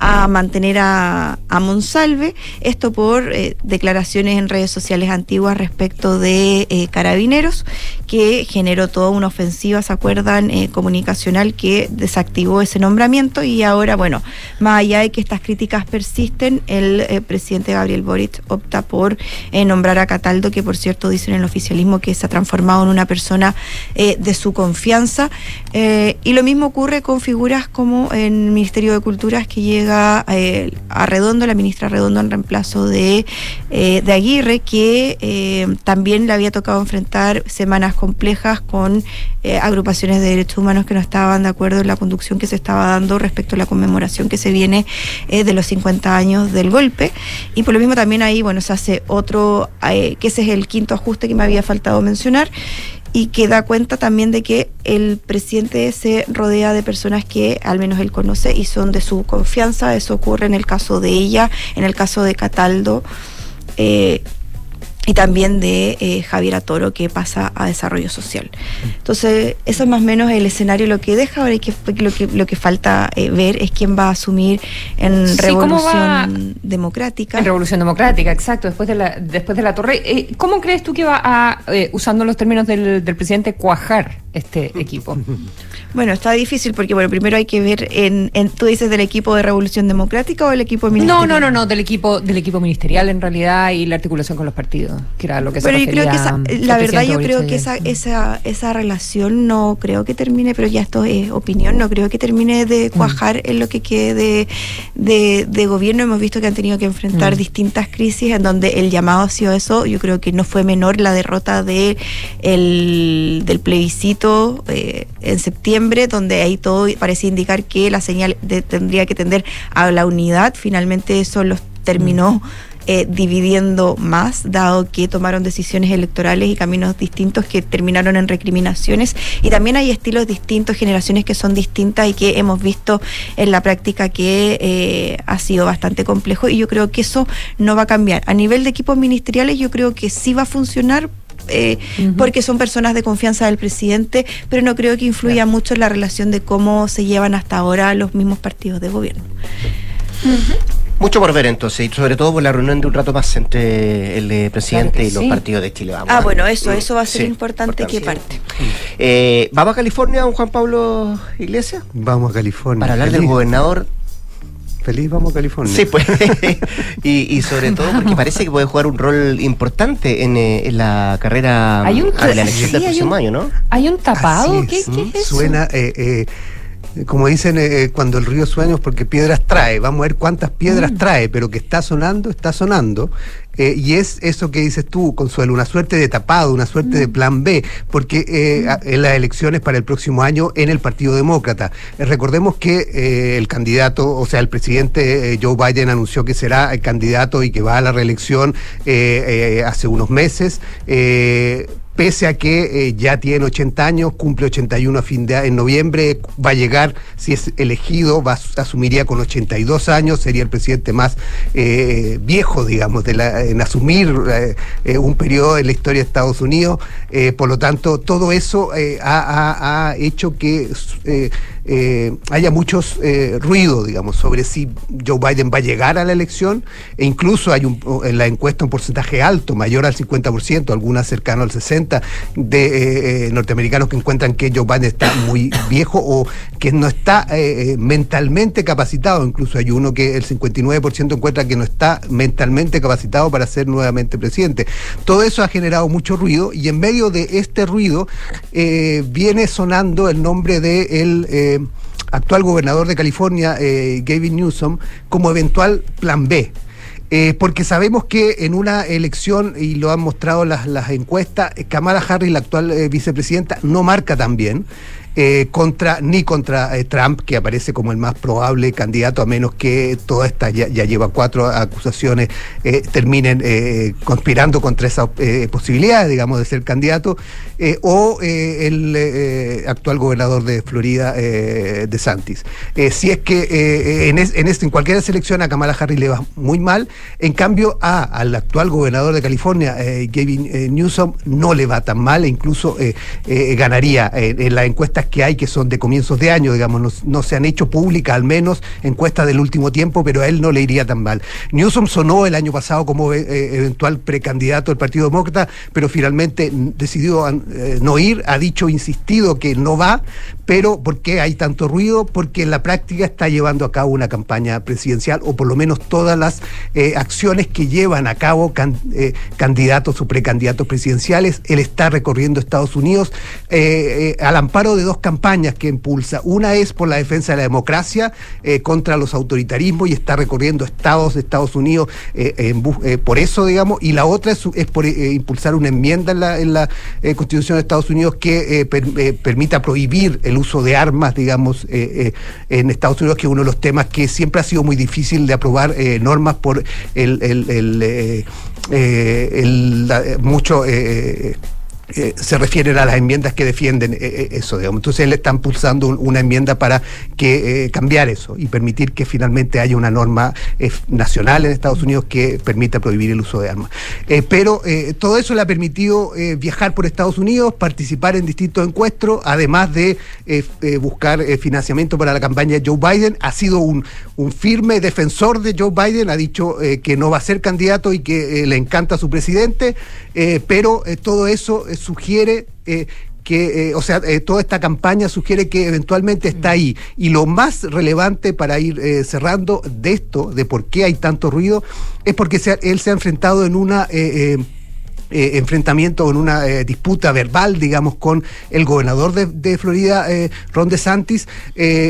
a mantener a, a Monsalve. Esto por eh, declaraciones en redes sociales antiguas respecto de eh, carabineros, que generó toda una ofensiva, ¿se acuerdan? Eh, comunicacional que desactivó ese nombramiento y ahora, bueno, más allá de que estas críticas persisten, el presidente Gabriel Boric opta por nombrar a Cataldo, que por cierto dicen en el oficialismo que se ha transformado en una persona de su confianza. Y lo mismo ocurre con figuras como en el Ministerio de Culturas que llega a Redondo, la ministra Redondo en plazo de, eh, de Aguirre, que eh, también le había tocado enfrentar semanas complejas con eh, agrupaciones de derechos humanos que no estaban de acuerdo en la conducción que se estaba dando respecto a la conmemoración que se viene de los 50 años del golpe. Y por lo mismo también ahí, bueno, se hace otro, que ese es el quinto ajuste que me había faltado mencionar y que da cuenta también de que el presidente se rodea de personas que al menos él conoce y son de su confianza. Eso ocurre en el caso de ella, en el caso de Cataldo. Eh, y también de eh, Javier Atoro que pasa a desarrollo social. Entonces, eso es más o menos el escenario lo que deja, ahora hay que, lo, que, lo que falta eh, ver es quién va a asumir en Sí, Revolución. Democrática. En Revolución Democrática, exacto, después de la, después de la torre. Eh, ¿Cómo crees tú que va a, eh, usando los términos del, del presidente, cuajar este equipo? Bueno, está difícil porque, bueno, primero hay que ver, en, en- tú dices del equipo de Revolución Democrática o el equipo No, ministerial. no, no, no, del equipo, del equipo ministerial en realidad y la articulación con los partidos, que era lo que se Pero yo creo que esa, la verdad yo creo que esa, esa, esa relación no creo que termine, pero ya esto es opinión, no creo que termine de Mm. cuajar en lo que quede de, de, de gobierno. Hemos visto que han tenido que enfrentar Mm. distintas crisis en donde el llamado ha sido eso. Yo creo que no fue menor la derrota de el, del plebiscito eh, en septiembre, donde ahí todo parecía indicar que la señal de- tendría que tender a la unidad. Finalmente eso los terminó eh, dividiendo más, dado que tomaron decisiones electorales y caminos distintos que terminaron en recriminaciones. Y también hay estilos distintos, generaciones que son distintas y que hemos visto en la práctica que eh, ha sido bastante complejo. Y yo creo que eso no va a cambiar. A nivel de equipos ministeriales, yo creo que sí va a funcionar. eh, porque son personas de confianza del presidente, pero no creo que influya mucho en la relación de cómo se llevan hasta ahora los mismos partidos de gobierno. Mucho por ver entonces, y sobre todo por la reunión de un rato más entre el eh, presidente Claro y los sí. partidos de Chile. Vamos Ah, bueno, eso, eso va a ser sí, importante que parte. Eh, ¿Vamos a California, don Juan Pablo Iglesias? Vamos a California. Para hablar del gobernador. Feliz, vamos a California. Sí, pues. y, y sobre todo porque parece que puede jugar un rol importante en, eh, en la carrera Hay un- a la elección sí, del próximo un- año, ¿no? ¿Hay un tapado? ¿Qué, es. qué es eso? Suena, eh, eh, como dicen, eh, cuando el río sueños porque piedras trae. Vamos a ver cuántas piedras Mm. trae, pero que está sonando, está sonando. Eh, y es eso que dices tú, Consuelo, una suerte de tapado, una suerte Mm. de plan B, porque eh, a- en las elecciones para el próximo año en el Partido Demócrata. Eh, recordemos que eh, el candidato, o sea, el presidente eh, Joe Biden anunció que será el candidato y que va a la reelección eh, eh, hace unos meses. Pese a que eh, ya tiene 80 años, cumple 81 a fin de en noviembre, va a llegar, si es elegido, va asumiría con 82 años, sería el presidente más eh, viejo, digamos, de la- en asumir eh, eh, un periodo en la historia de Estados Unidos. Por lo tanto, todo eso ha hecho que eh, haya muchos eh, ruido, digamos, sobre si Joe Biden va a llegar a la elección, e incluso hay un, en la encuesta un porcentaje alto, mayor al 50%, algunas cercano al 60%, de eh, eh, norteamericanos que encuentran que Joe Biden está muy viejo o que no está eh, eh, mentalmente capacitado, incluso hay uno que el 59% encuentra que no está mentalmente capacitado para ser nuevamente presidente. Todo eso ha generado mucho ruido y en medio de este ruido viene sonando el nombre de el eh, actual gobernador de California, eh, Gavin Newsom, como eventual plan B. Eh, porque sabemos que en una elección, y lo han mostrado las, encuestas, eh, Kamala Harris, la actual vicepresidenta, no marca tan bien. Eh, contra, ni contra eh, Trump, que aparece como el más probable candidato, a menos que toda esta ya, lleva cuatro acusaciones, eh, terminen conspirando contra esa eh, posibilidad, digamos, de ser candidato, o el actual gobernador de Florida, de Santis. si es que en, en, este- en cualquier selección a Kamala Harris le va muy mal, en cambio a, al actual gobernador de California, Gavin Newsom, no le va tan mal e incluso ganaría en, en las que hay, que son de comienzos de año, digamos, no, se han hecho públicas al menos encuestas del último tiempo, pero a él no le iría tan mal. Newsom sonó el año pasado como eh, eventual precandidato del Partido Demócrata, pero finalmente decidió eh, no ir, ha dicho, insistido que no va, pero ¿por qué hay tanto ruido? Porque en la práctica está llevando a cabo una campaña presidencial, o por lo menos todas las eh, acciones que llevan a cabo can- eh, candidatos o precandidatos presidenciales. Él está recorriendo Estados Unidos eh, eh, al amparo de dos campañas que impulsa. Una es por la defensa de la democracia eh, contra los autoritarismos y está recorriendo estados de Estados Unidos eh, eh, por eso, digamos, y la otra es, es por impulsar una enmienda en la, en la Constitución de Estados Unidos que per- permita prohibir el uso de armas, digamos, en Estados Unidos, que es uno de los temas que siempre ha sido muy difícil de aprobar normas por el, el- el, eh, el- mucho... eh, eh, se refieren a las enmiendas que defienden eh, eh, eso, digamos. Entonces le están pulsando una enmienda para que cambiar eso y permitir que finalmente haya una norma nacional en Estados Unidos que permita prohibir el uso de armas. pero todo eso le ha permitido viajar por Estados Unidos, participar en distintos encuentros, además de buscar financiamiento para la campaña de Joe Biden. Ha sido un, un firme defensor de Joe Biden, ha dicho que no va a ser candidato y que le encanta a su presidente, pero todo eso sugiere eh, que, eh, o sea, eh, toda esta campaña sugiere que eventualmente está ahí. Y lo más relevante para ir cerrando de esto, de por qué hay tanto ruido, es porque él se ha enfrentado en una... enfrentamiento en una disputa verbal, digamos, con el gobernador de, Florida, Ron DeSantis.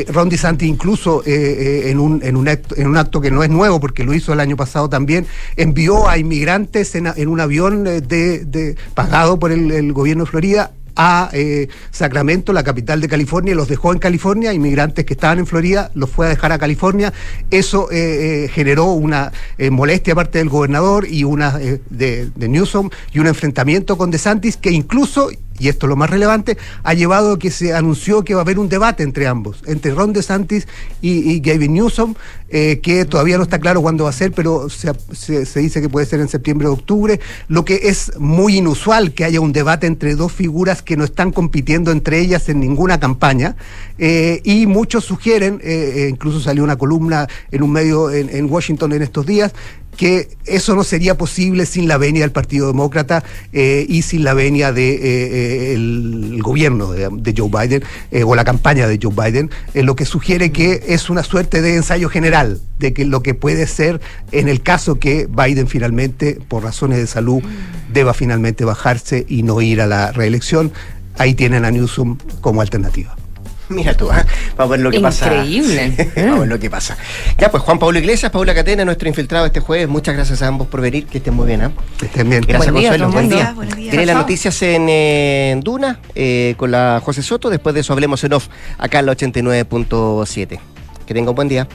Ron DeSantis incluso en, un, en, un acto, en un acto que no es nuevo, porque lo hizo el año pasado también, envió a inmigrantes en, un avión de, pagado por el gobierno de Florida a eh, Sacramento, la capital de California, y los dejó en California, inmigrantes que estaban en Florida, los fue a dejar a California. Eso eh, eh, generó una molestia aparte del gobernador y una de, de Newsom y un enfrentamiento con DeSantis que incluso y esto es lo más relevante, ha llevado a que se anunció que va a haber un debate entre ambos, entre Ron DeSantis y, y Gavin Newsom, eh, que todavía no está claro cuándo va a ser, pero se, dice que puede ser en septiembre o octubre, lo que es muy inusual que haya un debate entre dos figuras que no están compitiendo entre ellas en ninguna campaña, eh, y muchos sugieren, eh, incluso salió una columna en un medio en Washington en estos días, que eso no sería posible sin la venia del Partido Demócrata eh, y sin la venia del de, eh, gobierno de, Joe Biden eh, o la campaña de Joe Biden, lo que sugiere que es una suerte de ensayo general de que lo que puede ser en el caso que Biden finalmente, por razones de salud, deba finalmente bajarse y no ir a la reelección. Ahí tienen a Newsom como alternativa. Mira tú, ¿ah? vamos a ver lo que pasa. Increíble. vamos a ver lo que pasa. Ya, pues Juan Pablo Iglesias, Paula Catena, nuestro infiltrado este jueves. Muchas gracias a ambos por venir. Que estén muy bien. ¿eh? Que estén bien. Gracias, Consuelo. Buen día. Tiene las noticias en, Duna eh, con la José Soto. Después de eso hablemos en off acá en la 89.7. Que tenga un buen día.